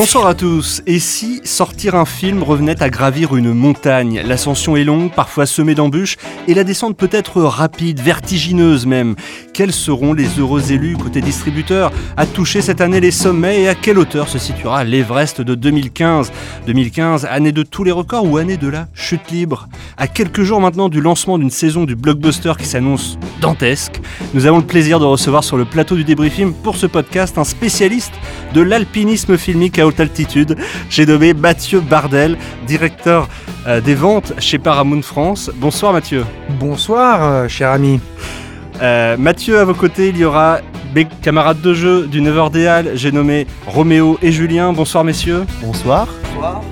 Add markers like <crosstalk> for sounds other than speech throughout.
Bonsoir à tous. Et si sortir un film revenait à gravir une montagne? L'ascension est longue, parfois semée d'embûches, et la descente peut être rapide, vertigineuse même. Quels seront les heureux élus côté distributeur à toucher cette année les sommets et à quelle hauteur se situera l'Everest de 2015 2015, année de tous les records ou année de la chute libre? À quelques jours maintenant du lancement d'une saison du blockbuster qui s'annonce dantesque, nous avons le plaisir de recevoir sur le plateau du débriefing pour ce podcast un spécialiste de l'alpinisme filmique à haute altitude. J'ai nommé Mathieu Bardel, directeur euh, des ventes chez Paramount France. Bonsoir Mathieu. Bonsoir, euh, cher ami. Euh, Mathieu, à vos côtés, il y aura mes camarades de jeu du 9h des Halles. J'ai nommé Roméo et Julien. Bonsoir messieurs. Bonsoir.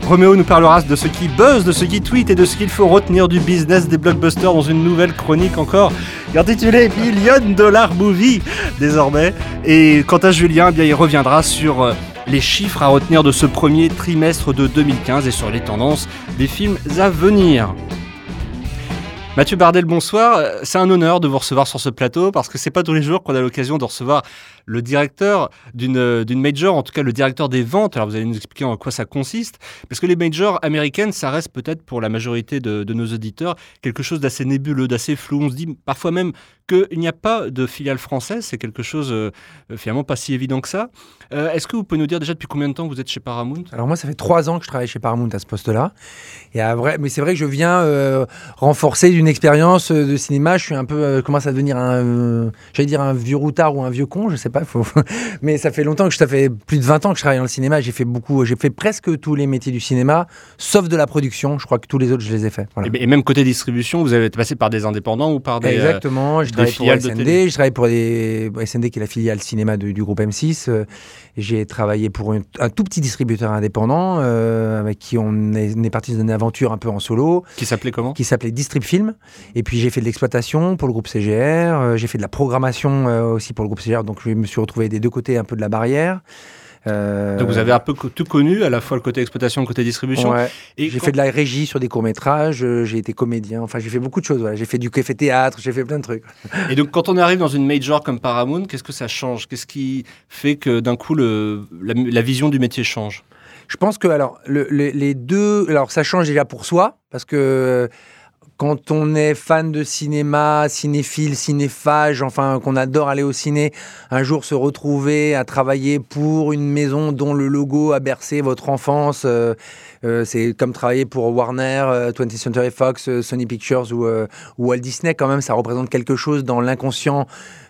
Roméo nous parlera de ce qui buzz, de ce qui tweet et de ce qu'il faut retenir du business des blockbusters dans une nouvelle chronique encore intitulée Million Dollar Movie désormais. Et quant à Julien, eh bien, il reviendra sur euh, les chiffres à retenir de ce premier trimestre de 2015 et sur les tendances des films à venir. Mathieu Bardel, bonsoir. C'est un honneur de vous recevoir sur ce plateau parce que c'est pas tous les jours qu'on a l'occasion de recevoir le directeur d'une major, en tout cas le directeur des ventes. Alors vous allez nous expliquer en quoi ça consiste. Parce que les majors américaines, ça reste peut-être pour la majorité de, de nos auditeurs quelque chose d'assez nébuleux, d'assez flou. On se dit parfois même qu'il n'y a pas de filiale française. C'est quelque chose euh, finalement pas si évident que ça. Euh, Est-ce que vous pouvez nous dire déjà depuis combien de temps vous êtes chez Paramount? Alors moi, ça fait trois ans que je travaille chez Paramount à ce poste-là. Mais c'est vrai que je viens euh, renforcer d'une expérience de cinéma. Je suis un peu euh, commence à devenir un, euh, j'allais dire un vieux routard ou un vieux con, je sais pas. Faut... <laughs> mais ça fait longtemps que je, ça fait plus de 20 ans que je travaille dans le cinéma. J'ai fait beaucoup, j'ai fait presque tous les métiers du cinéma, sauf de la production. Je crois que tous les autres, je les ai faits. Voilà. et, et même côté distribution, vous avez été passé par des indépendants ou par des euh, Exactement, je des travaille pour SND, je travaille pour des SND qui est la filiale cinéma de- du groupe M6. euh, J'ai travaillé pour une- un tout petit distributeur indépendant euh, avec qui on est, on est parti dans une aventure un peu en solo qui s'appelait comment? Qui s'appelait Distrib Film. Et puis j'ai fait de l'exploitation pour le groupe CGR, euh, j'ai fait de la programmation euh, aussi pour le groupe CGR, donc je me suis retrouvé des deux côtés un peu de la barrière. Euh, Donc vous avez un peu tout connu, à la fois le côté exploitation, le côté distribution. ouais. Et J'ai quand- fait de la régie sur des courts-métrages, euh, j'ai été comédien, enfin j'ai fait beaucoup de choses. voilà. J'ai fait du café théâtre, j'ai fait plein de trucs. Et donc, quand on arrive dans une major comme Paramount, qu'est-ce que ça change? Qu'est-ce qui fait que d'un coup, le, la, la vision du métier change? Je pense que alors le- le- les deux, alors ça change déjà pour soi parce que quand on est fan de cinéma, cinéphile, cinéphage, enfin qu'on adore aller au ciné, un jour se retrouver à travailler pour une maison dont le logo a bercé votre enfance, euh, euh, c'est comme travailler pour Warner, euh, 20th Century Fox, euh, Sony Pictures ou, ou Walt Disney quand même, ça représente quelque chose dans l'inconscient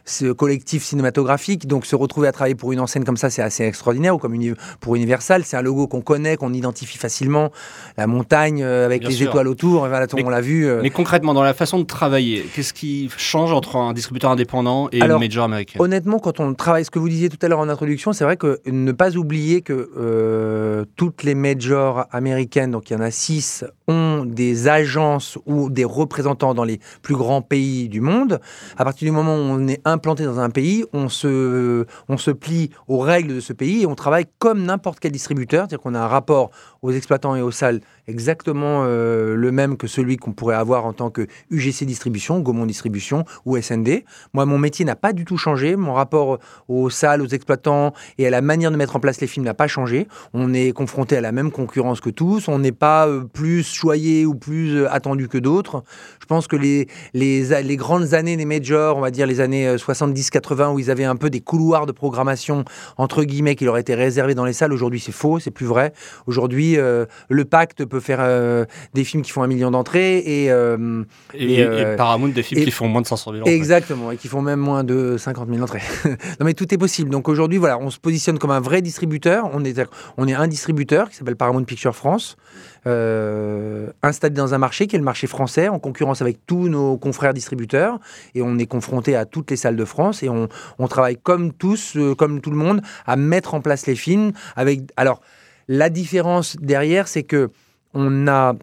ce collectif cinématographique. Donc se retrouver à travailler pour une enseigne comme ça, c'est assez extraordinaire. Ou comme pour Universal, c'est un logo qu'on connaît, qu'on identifie facilement. La montagne euh, avec Bien les sûr. étoiles autour, voilà, Mais- on l'a vu. euh. Mais concrètement, dans la façon de travailler, qu'est-ce qui change entre un distributeur indépendant et Alors, une major américaine Honnêtement, quand on travaille, ce que vous disiez tout à l'heure en introduction, c'est vrai que ne pas oublier que euh, toutes les majors américaines, donc il y en a six, ont des agences ou des représentants dans les plus grands pays du monde. À partir du moment où on est implanté dans un pays, on se, on se plie aux règles de ce pays et on travaille comme n'importe quel distributeur, c'est-à-dire qu'on a un rapport aux exploitants et aux salles exactement euh, le même que celui qu'on pourrait avoir en tant que UGC Distribution, Gaumont Distribution ou SND. Moi, mon métier n'a pas du tout changé. Mon rapport aux salles, aux exploitants et à la manière de mettre en place les films n'a pas changé. On est confronté à la même concurrence que tous. On n'est pas euh, plus choyé ou plus euh, attendu que d'autres. Je pense que les, les, les grandes années des majors, on va dire les années euh, 70-80, où ils avaient un peu des couloirs de programmation, entre guillemets, qui leur étaient réservés dans les salles, aujourd'hui c'est faux, c'est plus vrai. Aujourd'hui, le pacte peut faire euh, des films qui font un million d'entrées et... euh, et, et, et euh, Paramount, des films et- qui font moins de 500 000 entrées. Exactement, et qui font même moins de 50 000 entrées. <laughs> non mais tout est possible. Donc aujourd'hui, voilà, on se positionne comme un vrai distributeur. On est, on est un distributeur qui s'appelle Paramount Picture France, euh, installé dans un marché qui est le marché français, en concurrence avec tous nos confrères distributeurs. Et on est confronté à toutes les salles de France et on, on travaille comme tous, euh, comme tout le monde, à mettre en place les films. Avec, alors, la différence derrière, c'est que on a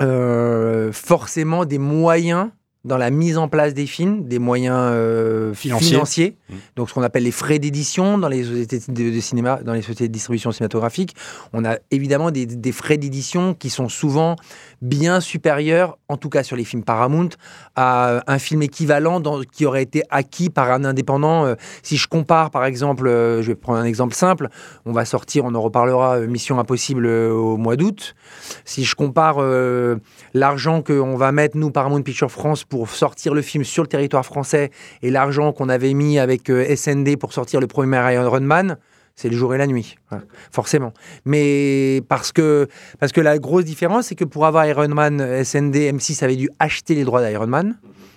euh, forcément des moyens dans la mise en place des films, des moyens euh, financiers, Mmh. donc ce qu'on appelle les frais d'édition dans les sociétés de, de cinéma, dans les sociétés de distribution cinématographique. On a évidemment des, des frais d'édition qui sont souvent bien supérieurs, en tout cas sur les films Paramount, à un film équivalent dans- qui aurait été acquis par un indépendant. Euh, si je compare, par exemple, euh, je vais prendre un exemple simple, on va sortir, on en reparlera, Mission Impossible au mois d'août. Si je compare l'argent qu'on va mettre, nous, Paramount Picture France, pour sortir le film sur le territoire français et l'argent qu'on avait mis avec euh, SND pour sortir le premier Iron Man, c'est le jour et la nuit, Voilà, forcément. Mais parce que, parce que la grosse différence, c'est que pour avoir Iron Man, SND, M6 avait dû acheter les droits d'Iron Man.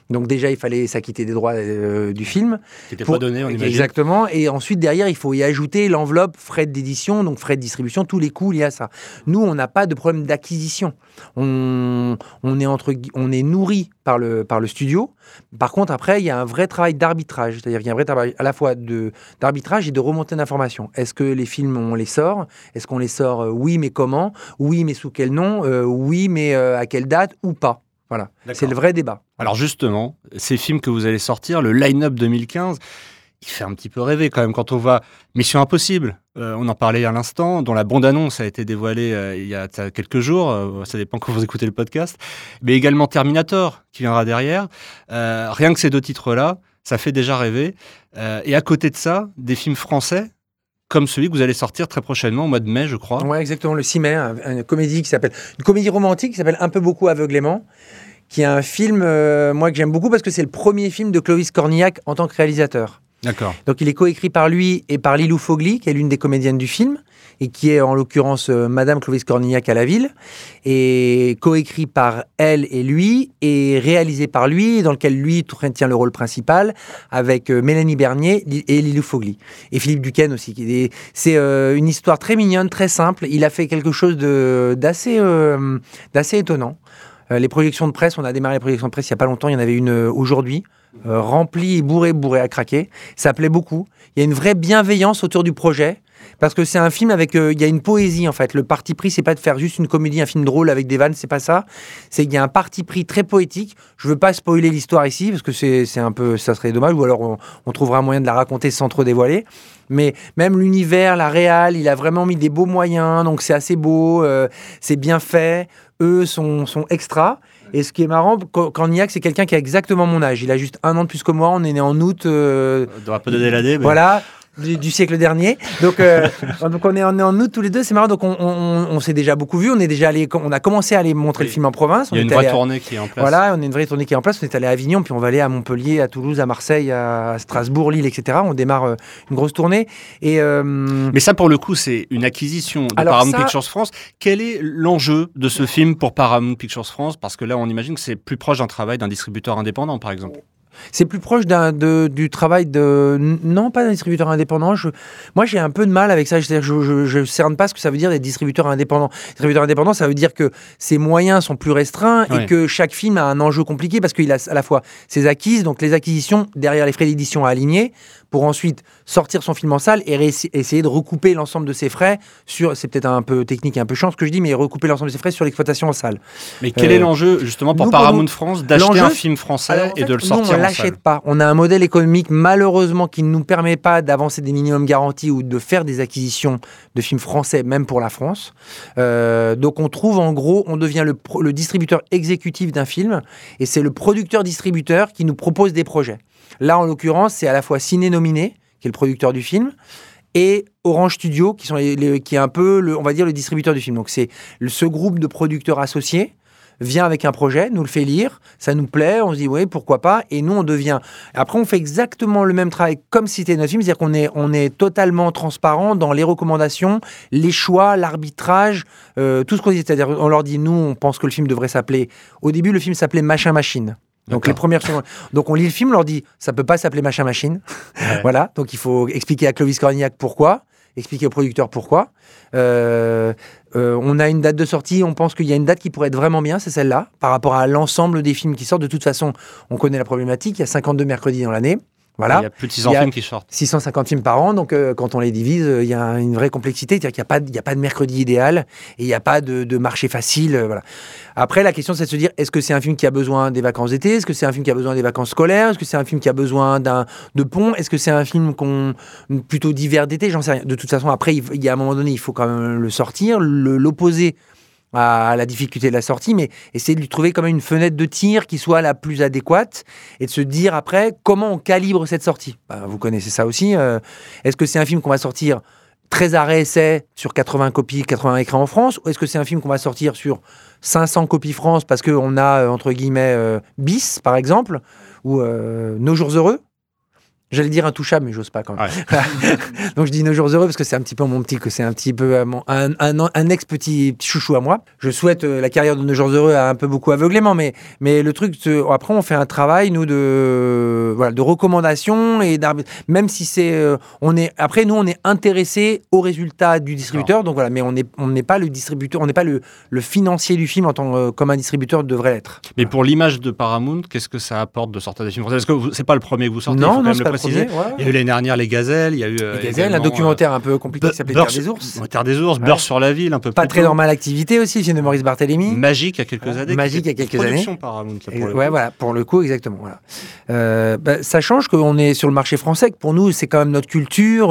Donc déjà, il fallait s'acquitter des droits euh, du film. Qui n'était Pour- pas donné, on imagine. Exactement. Et ensuite, derrière, il faut y ajouter l'enveloppe frais d'édition, donc frais de distribution, tous les coûts liés à ça. Nous, on n'a pas de problème d'acquisition. On, on, est entre, on est nourri par le, par le studio. Par contre, après, il y a un vrai travail d'arbitrage. C'est-à-dire qu'il y a un vrai travail à la fois d'arbitrage et de remontée d'informations. Est-ce que les films, on les sort? Est-ce qu'on les sort euh, Oui, mais comment? Oui, mais sous quel nom? Euh, Oui, mais à quelle date? Ou pas? Voilà. C'est le vrai débat. Alors justement, ces films que vous allez sortir, le line-up 2015, il fait un petit peu rêver quand même quand on voit Mission Impossible, euh, on en parlait à l'instant, dont la bande-annonce a été dévoilée euh, il y a quelques jours, euh, ça dépend quand vous écoutez le podcast, mais également Terminator qui viendra derrière. Rien que ces deux titres-là, ça fait déjà rêver. Et à côté de ça, des films français comme celui que vous allez sortir très prochainement au mois de mai, je crois. Ouais, exactement. Le 6 mai, un- une comédie qui s'appelle une comédie romantique qui s'appelle Un peu beaucoup aveuglément, qui est un film euh, moi que j'aime beaucoup parce que c'est le premier film de Clovis Cornillac en tant que réalisateur. D'accord. Donc il est coécrit par lui et par Lilou Fogli, qui est l'une des comédiennes du film et qui est en l'occurrence euh, Madame Clovis Cornillac à la ville, et coécrit par elle et lui et réalisé par lui, dans lequel lui tient le rôle principal avec euh, Mélanie Bernier et Lilou Fogli et Philippe Duquesne aussi. C'est euh, une histoire très mignonne, très simple. Il a fait quelque chose d'assez euh, étonnant. Les projections de presse, on a démarré les projections de presse il n'y a pas longtemps, il y en avait une aujourd'hui, euh, remplie, bourrée, bourrée à craquer. Ça plaît beaucoup. Il y a une vraie bienveillance autour du projet. Parce que c'est un film avec, euh, il y a une poésie en fait. Le parti pris, c'est pas de faire juste une comédie, un film drôle avec des vannes, c'est pas ça. C'est qu'il y a un parti pris très poétique. Je veux pas spoiler l'histoire ici parce que c'est un peu, ça serait dommage. Ou alors on, on trouvera un moyen de la raconter sans trop dévoiler. Mais même l'univers, la réal, il a vraiment mis des beaux moyens, donc c'est assez beau, euh, c'est bien fait. Eux sont, sont extra. Et ce qui est marrant, Cor- Cornillac, c'est quelqu'un qui a exactement mon âge. Il a juste un an de plus que moi. On est né en août. euh, On ne pas donner l'année, mais voilà, du, du siècle dernier. Donc, euh, <laughs> donc on, est, on est en août tous les deux, c'est marrant. Donc on, on- on s'est déjà beaucoup vu. On est déjà allé, on a commencé à aller montrer Oui. le film en province. il y a une vraie à- tournée qui est en place. Voilà, on a une vraie tournée qui est en place. On est allé à Avignon, puis on va aller à Montpellier, à Toulouse, à Marseille, à Strasbourg, Lille, etc. On démarre euh, une grosse tournée. Et euh, Mais ça, pour le coup, c'est une acquisition de Alors Paramount ça- Pictures France. Quel est l'enjeu de ce film pour Paramount Pictures France? Parce que là, on imagine que c'est plus proche d'un travail d'un distributeur indépendant, par exemple. C'est plus proche de- du travail de. Non, pas d'un distributeur indépendant. Je, moi, j'ai un peu de mal avec ça. Je, je, je cerne pas ce que ça veut dire d'être distributeur indépendant. Distributeur indépendant, ça veut dire que ses moyens sont plus restreints Ouais. et que chaque film a un enjeu compliqué parce qu'il a à la fois ses acquises, donc les acquisitions derrière les frais d'édition à aligner, pour ensuite sortir son film en salle et essayer de recouper l'ensemble de ses frais sur. C'est peut-être un peu technique et un peu chiant ce que je dis, mais recouper l'ensemble de ses frais sur l'exploitation en salle. Mais quel Euh, est l'enjeu, justement, pour nous, Paramount nous, France d'acheter un film français Alors, en et de le nous, sortir on en l'achète pas. On a un modèle économique malheureusement qui ne nous permet pas d'avancer des minimums garantis ou de faire des acquisitions de films français, même pour la France. Euh, donc on trouve en gros, on devient le, pro- le distributeur exécutif d'un film et c'est le producteur-distributeur qui nous propose des projets. Là, en l'occurrence, c'est à la fois Ciné Nominé, qui est le producteur du film, et Orange Studio, qui, sont qui est un peu, le, on va dire, le distributeur du film. Donc c'est ce groupe de producteurs associés vient avec un projet, nous le fait lire, ça nous plaît, on se dit oui, pourquoi pas, et nous on devient. Après, on fait exactement le même travail comme si c'était notre film, c'est-à-dire qu'on est, on est totalement transparent dans les recommandations, les choix, l'arbitrage, euh, tout ce qu'on dit. C'est-à-dire, on leur dit, nous, on pense que le film devrait s'appeler. Au début, le film s'appelait Machin Machine. Donc les premières secondes. Donc on lit le film, on leur dit ça peut pas s'appeler Machin Machine. Ouais. voilà. Donc il faut expliquer à Clovis Cornillac pourquoi, expliquer au producteur pourquoi. Euh, euh, on a une date de sortie, on pense qu'il y a une date qui pourrait être vraiment bien, c'est celle-là, par rapport à l'ensemble des films qui sortent. De toute façon, on connaît la problématique, il y a 52 mercredis dans l'année. Voilà. Il y a plus de 600 films qui sortent. 650 films par an, donc euh, quand on les divise, euh, il y a une vraie complexité, c'est-à-dire qu'il n'y a, pas de- a pas de mercredi idéal et il n'y a pas de, de marché facile. euh, voilà. Après, la question, c'est de se dire, est-ce que c'est un film qui a besoin des vacances d'été? Est-ce que c'est un film qui a besoin des vacances scolaires? Est-ce que c'est un film qui a besoin d'un de pont? Est-ce que c'est un film qu'on plutôt d'hiver d'été? J'en sais rien. De toute façon, après, il, y a un moment donné, il faut quand même le sortir, l'opposer à la difficulté de la sortie, mais essayer de lui trouver quand même une fenêtre de tir qui soit la plus adéquate et de se dire après comment on calibre cette sortie? Ben, vous connaissez ça aussi. euh, est-ce que c'est un film qu'on va sortir 13 arrêts essais sur 80 copies, 80 écrans en France Ou est-ce que c'est un film qu'on va sortir sur 500 copies France parce qu'on a, euh, entre guillemets, euh, bis, par exemple, ou Nos Jours Heureux? J'allais dire intouchable, mais j'ose pas quand même. <laughs> Donc je dis Nos Jours Heureux parce que c'est un petit peu mon petit, que c'est un petit peu euh, mon- un, un- un ex-petit petit chouchou à moi. Je souhaite euh, la carrière de Nos Jours Heureux à un peu beaucoup aveuglément, mais, mais le truc, après on fait un travail, nous, de, voilà, de recommandation, et même si c'est. euh, on est, après, nous, on est intéressé au résultat du distributeur, donc voilà, mais on n'est on n'est pas le distributeur, on n'est pas le, le financier du film en tant comme un distributeur devrait l'être. Mais pour l'image de Paramount, qu'est-ce que ça apporte de sortir des films français? Parce que c'est pas le premier que vous sortez, non, non, préciser. premier. ouais. Il y a eu l'année dernière Les Gazelles, il y a eu. euh, Les Gazelles, un documentaire un peu compliqué euh, qui s'appelait Terre des ours. Terre des ours. Beurre sur la ville, un peu Pas très normale activité aussi, le film de Maurice Barthélémy. Magique il y a quelques années. Magique qui il y a était quelques production Paramount, ça, pour le ouais, coup. voilà, pour le coup, exactement. Voilà. Euh, bah, ça change qu'on est sur le marché français, que pour nous, c'est quand même notre culture.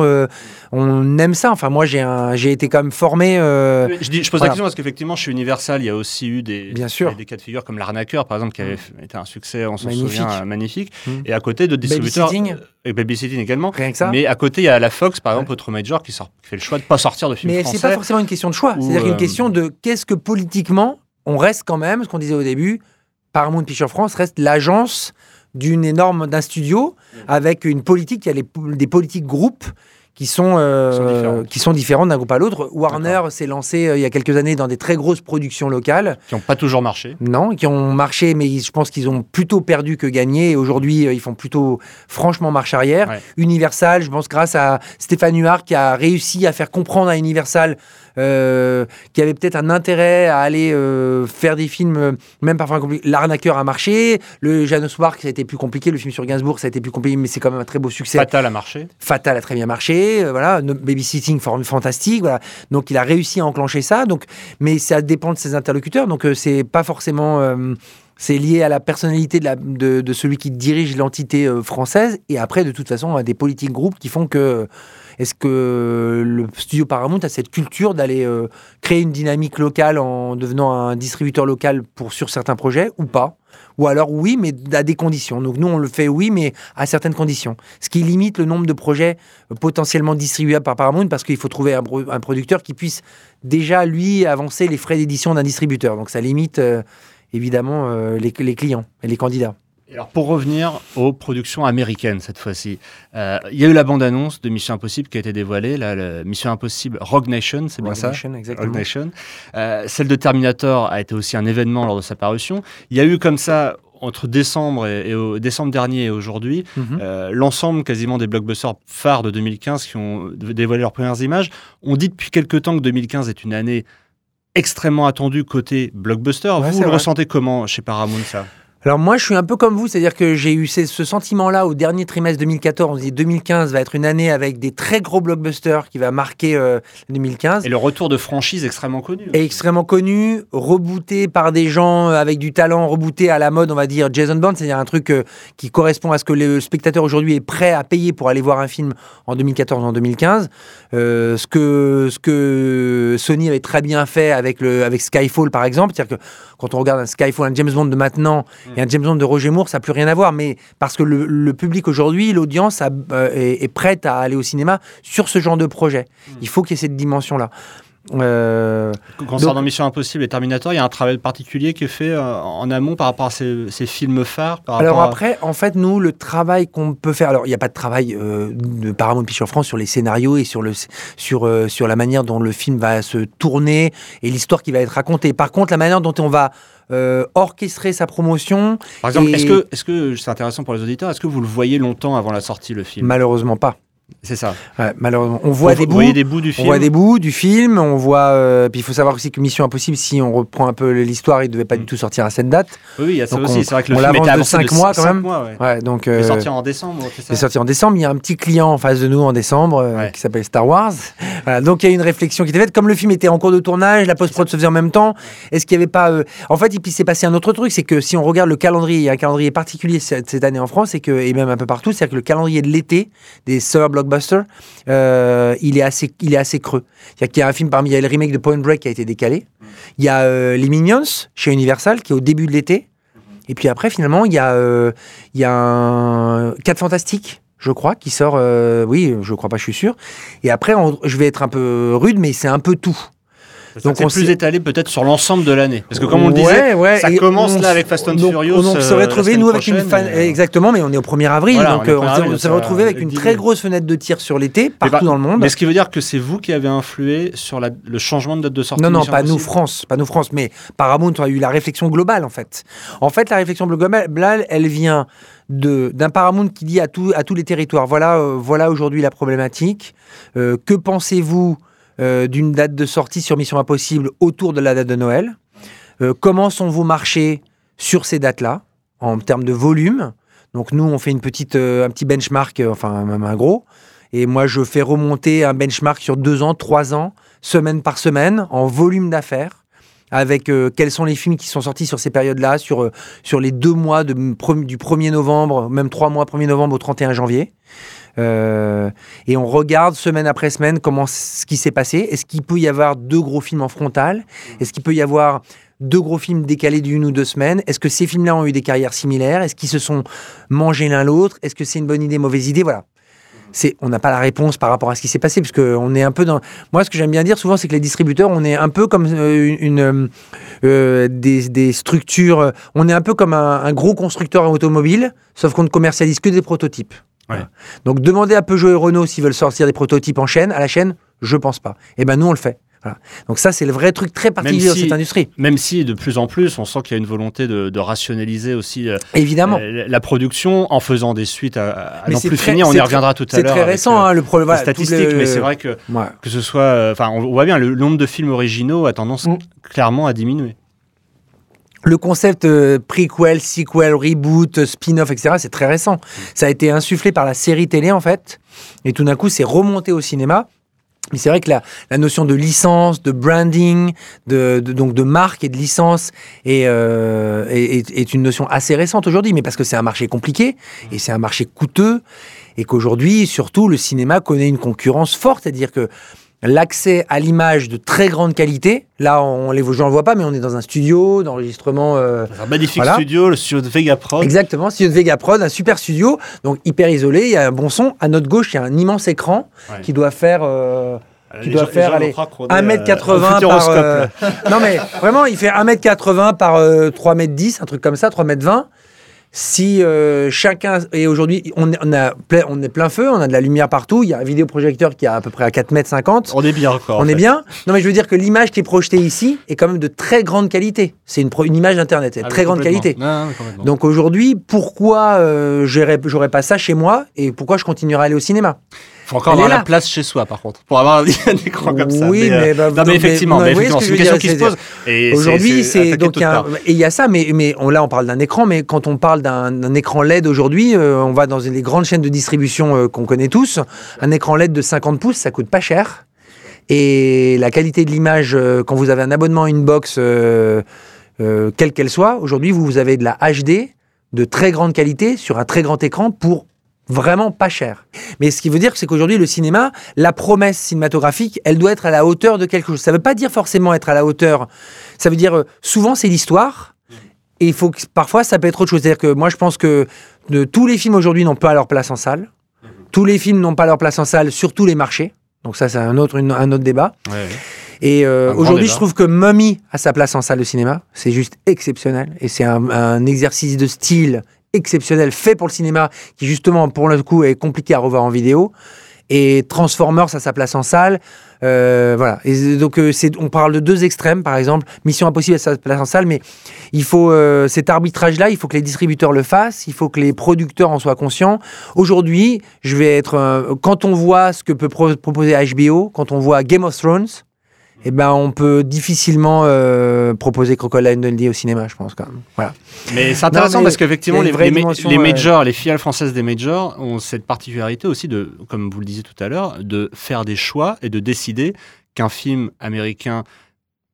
on aime ça. Enfin, moi, j'ai été quand même formé. Je, dis, je pose la question parce qu'effectivement, chez Universal, il y a aussi eu des, Bien sûr. des, cas de figure comme L'Arnaqueur, par exemple, qui avait f- été un succès, on s'en souvient, magnifique. Mm. Et à côté de distributeurs. Babysitting. Et Babysitting également. rien que ça. Mais à côté, il y a la Fox, par exemple, Autre Major, qui, sort, qui fait le choix de ne pas sortir de films Mais français. c'est pas forcément une question de choix. C'est-à-dire qu'une euh, question de qu'est-ce que politiquement, on reste quand même, ce qu'on disait au début, Paramount Picture France reste l'agence d'une énorme d'un studio avec une politique, il y a les, des politiques groupes qui sont, euh, Qui sont différentes. qui sont différentes d'un groupe à l'autre. Warner s'est lancé euh, il y a quelques années dans des très grosses productions locales. Qui n'ont pas toujours marché. Non, qui ont marché, mais ils- je pense qu'ils ont plutôt perdu que gagné. Et aujourd'hui, euh, ils font plutôt franchement marche arrière. Ouais. Universal, je pense grâce à Stéphane Huard qui a réussi à faire comprendre à Universal euh, qui avait peut-être un intérêt à aller euh, faire des films, euh, même parfois compliqués. L'arnaqueur a marché, le Janos Park ça a été plus compliqué, le film sur Gainsbourg ça a été plus compliqué, mais c'est quand même un très beau succès. Fatal a marché. Fatal a très bien marché, euh, voilà, No- Babysitting forme fantastique, voilà. Donc il a réussi à enclencher ça, donc mais ça dépend de ses interlocuteurs, donc c'est pas forcément c'est lié à la personnalité de, la, de, de celui qui dirige l'entité française et après de toute façon on a des politiques groupes qui font que est-ce que le studio Paramount a cette culture d'aller euh, créer une dynamique locale en devenant un distributeur local pour sur certains projets ou pas? Ou alors oui, mais à des conditions. Donc nous, on le fait oui, mais à certaines conditions. Ce qui limite le nombre de projets euh, potentiellement distribuables par Paramount parce qu'il faut trouver un, pro- un producteur qui puisse déjà, lui, avancer les frais d'édition d'un distributeur. Donc ça limite euh, évidemment les clients et les candidats. Alors pour revenir aux productions américaines cette fois-ci, euh, il y a eu la bande-annonce de Mission Impossible qui a été dévoilée, là, le Mission Impossible Rogue Nation, c'est bien ça Nation, exactement. Rogue Nation. Euh, celle de Terminator a été aussi un événement lors de sa parution. Il y a eu comme ça entre décembre et, et au- décembre dernier et aujourd'hui, Mhm. euh, l'ensemble quasiment des blockbusters phares de 2015 qui ont dévoilé leurs premières images. On dit depuis quelques temps que 2015 est une année extrêmement attendue côté blockbuster. Ouais, vous, le vrai. ressentez comment chez Paramount ça? Alors moi, je suis un peu comme vous, c'est-à-dire que j'ai eu ce sentiment-là au dernier trimestre 2014. On se dit 2015 va être une année avec des très gros blockbusters qui va marquer euh, 2015. Et le retour de franchise extrêmement connu. est extrêmement connu, rebooté par des gens euh, avec du talent, rebooté à la mode, on va dire Jason Bourne, c'est-à-dire un truc euh, qui correspond à ce que le spectateur aujourd'hui est prêt à payer pour aller voir un film en 2014 ou en 2015. Euh, ce, que, ce que Sony avait très bien fait avec, le, avec Skyfall, par exemple, c'est-à-dire que quand on regarde un Skyfall, un James Bond de maintenant et un James Bond de Roger Moore, ça n'a plus rien à voir, mais parce que le, public aujourd'hui, l'audience euh, est, est prête à aller au cinéma sur ce genre de projet. Il faut qu'il y ait cette dimension-là. Euh, Concernant Mission Impossible et Terminator, il y a un travail particulier qui est fait euh, en amont par rapport à ces, ces films phares. Par Alors à- après, en fait, nous, le travail qu'on peut faire, alors il n'y a pas de travail euh, de Paramount Pictures France sur les scénarios et sur, le, sur, euh, sur la manière dont le film va se tourner et l'histoire qui va être racontée. Par contre, la manière dont on va euh, orchestrer sa promotion, Par exemple, et- est-ce que, est-ce que c'est intéressant pour les auditeurs Est-ce que vous le voyez longtemps avant la sortie le film? Malheureusement pas. C'est ça. Ouais, malheureusement. On voit des bouts. voyez des bouts du On film. voit des bouts du film, on voit. euh, puis il faut savoir aussi que Mission Impossible, si on reprend un peu l'histoire, il devait pas du tout sortir à cette date. Oui, il y a ça Donc aussi. on- C'est vrai que le on film était de avancé cinq mois, quand même. mois, ouais. Ouais, donc. Il est euh, sorti en décembre, Il est ça sorti en décembre. Il y a un petit client en face de nous en décembre euh, qui s'appelle Star Wars. Voilà, donc il y a une réflexion qui était faite. Comme le film était en cours de tournage, la post-prod se faisait en même temps. Est-ce qu'il n'y avait pas. euh, En fait, et puis s'est passé un autre truc c'est que si on regarde le calendrier, il y a un calendrier particulier cette, cette année en France et, que, et même un peu partout, c'est-à-dire que le calendrier de l'été des summer blockbusters, euh, il, est assez, il est assez creux. C'est-à-dire qu'il y a un film parmi. Il y a le remake de Point Break qui a été décalé. Il y a euh, Les Minions chez Universal qui est au début de l'été. Et puis après, finalement, il y a, euh, il y a un 4 Fantastiques, je crois, qui sort. oui, je crois pas, je suis sûr. Et après, je vais être un peu rude, mais c'est un peu tout. Donc on plus s'est- étalé peut-être sur l'ensemble de l'année. Parce que comme on le Ouais, disait, ouais, ça commence on là avec Fast and donc, Furious. On, se euh, la retrouvé nous avec une fan. et, euh, Exactement, mais on est au 1er avril. Voilà, donc on euh, on 1er s'est- retrouvé avec une très grosse fenêtre de tir sur l'été, Mais partout bah, dans le monde. Mais ce qui veut dire que c'est vous qui avez influé sur la- le changement de date de sortie Non, non, pas nous, France. Pas nous, France. Mais Paramount a eu la réflexion globale, en fait. En fait, la réflexion globale, elle vient de- d'un Paramount qui dit à, tout- à tous les territoires voilà, euh, voilà aujourd'hui la problématique. Euh, que pensez-vous euh, d'une date de sortie sur Mission Impossible autour de la date de Noël. Euh, Comment sont vos marchés sur ces dates-là, en termes de volume? Donc, nous, on fait une petite, euh, un petit benchmark, enfin, même un gros. Et moi, je fais remonter un benchmark sur deux ans, trois ans, semaine par semaine, en volume d'affaires, avec euh, quels sont les films qui sont sortis sur ces périodes-là, sur, euh, sur les deux mois de, du 1er novembre, même trois mois, 1er novembre au 31 janvier. Euh, et on regarde semaine après semaine comment ce qui s'est passé. Est-ce qu'il peut y avoir deux gros films en frontal? Est-ce qu'il peut y avoir deux gros films décalés d'une ou deux semaines? Est-ce que ces films-là ont eu des carrières similaires? Est-ce qu'ils se sont mangés l'un l'autre? Est-ce que c'est une bonne idée, mauvaise idée? Voilà. C'est, on n'a pas la réponse par rapport à ce qui s'est passé, puisque on est un peu dans. Moi, ce que j'aime bien dire souvent, c'est que les distributeurs, on est un peu comme euh, une, une, euh, des, des structures. euh, On est un peu comme un, un gros constructeur automobile, sauf qu'on ne commercialise que des prototypes. Ouais. Voilà. Donc, demandez à Peugeot et Renault s'ils veulent sortir des prototypes en chaîne, à la chaîne, je pense pas. Et ben nous, on le fait. Voilà. Donc ça, c'est le vrai truc très particulier dans si- cette industrie. Même si de plus en plus, on sent qu'il y a une volonté de, de rationaliser aussi euh, Évidemment. euh, la production en faisant des suites à, à non c'est plus très- finir. On c'est y très- reviendra tout à C'est l'heure. très avec, récent, euh, hein, le problème. voilà, le- mais c'est vrai que Ouais. que ce soit, enfin, on voit bien le nombre de films originaux a tendance Mm. clairement à diminuer. Le concept prequel, sequel, reboot, spin-off, etc., c'est très récent. Ça a été insufflé par la série télé, en fait. Et tout d'un coup, c'est remonté au cinéma. Mais c'est vrai que la, notion de licence, de branding, de, donc de marque et de licence est, euh, est- est une notion assez récente aujourd'hui, mais parce que c'est un marché compliqué et c'est un marché coûteux et qu'aujourd'hui, surtout, le cinéma connaît une concurrence forte, c'est-à-dire que l'accès à l'image de très grande qualité, là, on les gens le pas, mais on est dans un studio d'enregistrement. euh, un magnifique Voilà. studio, le studio de Vegaprod. Exactement, studio de Vegaprod, un super studio, donc hyper isolé, il y a un bon son. À notre gauche, il y a un immense écran Ouais. qui doit faire euh, qui Les doit gens- les faire, gens allez, vont croire qu'on est, euh, 1m80 au par... Euh, <laughs> non mais vraiment, il fait 1m80 par euh, 3m10, un truc comme ça, 3m20. Si euh, chacun et aujourd'hui on, est- on a plein, on est plein feu, on a de la lumière partout, il y a un vidéoprojecteur qui est à peu près à 4m50. On est bien encore. en On est fait. bien Non, mais je veux dire que l'image qui est projetée ici est quand même de très grande qualité. C'est une, image d'internet, c'est de Ah, très grande qualité. Non, non, complètement. Donc aujourd'hui, pourquoi euh, j'aurais j'aurais pas ça chez moi et pourquoi je continuerai à aller au cinéma? Faut encore elle avoir la place chez soi, par contre, pour avoir un <laughs> écran comme ça. Oui, euh, mais, bah, non, mais effectivement, mais- mais effectivement, ce c'est une question qui se pose. Aujourd'hui, c'est donc il y a un- toutes parts. et il y a ça, mais mais on là on parle d'un écran, mais quand on parle d'un d'un écran LED aujourd'hui, euh, on va dans les grandes chaînes de distribution euh, qu'on connaît tous. Un écran LED de 50 pouces, ça coûte pas cher. Et la qualité de l'image, euh, quand vous avez un abonnement à une box, euh, euh, quelle qu'elle soit, aujourd'hui vous, vous avez de la HD de très grande qualité sur un très grand écran pour vraiment pas cher. Mais ce qui veut dire, c'est qu'aujourd'hui, le cinéma, la promesse cinématographique, elle doit être à la hauteur de quelque chose. Ça ne veut pas dire forcément être à la hauteur. Ça veut dire, euh, souvent, c'est l'histoire. Et il faut que, parfois, ça peut être autre chose. C'est-à-dire que moi, je pense que de, tous les films aujourd'hui n'ont pas leur place en salle. Tous les films n'ont pas leur place en salle sur tous les marchés. Donc ça, c'est un autre, une- un autre débat. Ouais, ouais. Et euh, aujourd'hui, je trouve que Mummy a sa place en salle de cinéma. C'est juste exceptionnel. Et c'est un, un exercice de style exceptionnel fait pour le cinéma qui, justement, pour le coup, est compliqué à revoir en vidéo. et Transformers à sa place en salle. Euh, voilà. Donc, euh, on parle de deux extrêmes, par exemple. Mission Impossible à sa place en salle, mais il faut euh, cet arbitrage-là, il faut que les distributeurs le fassent, il faut que les producteurs en soient conscients. Aujourd'hui, je vais être. euh, quand on voit ce que peut pro- proposer HBO, quand on voit Game of Thrones, eh ben, on peut difficilement euh, proposer Crocodile Dundee au cinéma, je pense, quand même. Voilà. Mais c'est intéressant mais parce qu'effectivement, les, les les majors, les filiales françaises des majors ont cette particularité aussi de, comme vous le disiez tout à l'heure, de faire des choix et de décider qu'un film américain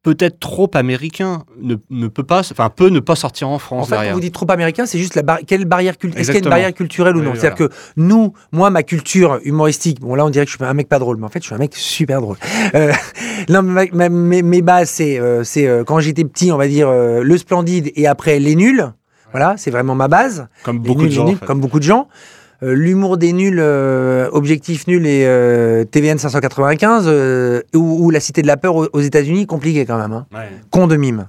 peut-être trop américain ne, ne peut pas, enfin peut ne pas sortir en France En fait, quand vous dites trop américain, c'est juste la quelle barrière culturelle. Est-ce qu'il y a une barrière culturelle ou non? oui, C'est-à-dire que nous, moi, ma culture humoristique, bon là, on dirait que je suis un mec pas drôle, mais en fait, je suis un mec super drôle. Euh, <laughs> non, ma- ma- mes, mes bases, c'est euh, c'est, euh, quand j'étais petit, on va dire euh, le splendide et après les nuls. Voilà, c'est vraiment ma base. comme beaucoup nuls, de gens. en nuls, fait. comme beaucoup de gens. Euh, L'humour des nuls, euh, objectif nul et euh, TVN 595, euh, ou, ou la Cité de la peur aux, aux États-Unis, compliqué quand même. Hein. Ouais, Con de mime,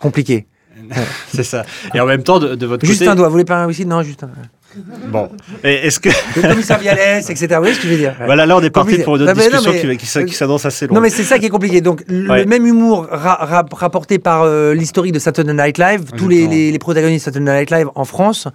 compliqué. <laughs> c'est ça. Et en même temps, de, de votre Juste côté, un doigt, vous voulez pas un aussi Non, juste un. Bon. <laughs> Est-ce que Le commissaire Vialès, etc. Vous voyez ce que je veux dire? Voilà, là, on est parti pour une autre non, discussion mais- qui, qui, qui s'annonce assez loin. Non, mais c'est ça qui est compliqué. Donc, le Ouais. même humour ra- ra- rapporté par euh, l'historique de Saturday Night Live, tous les, les, les protagonistes de Saturday Night Live en France,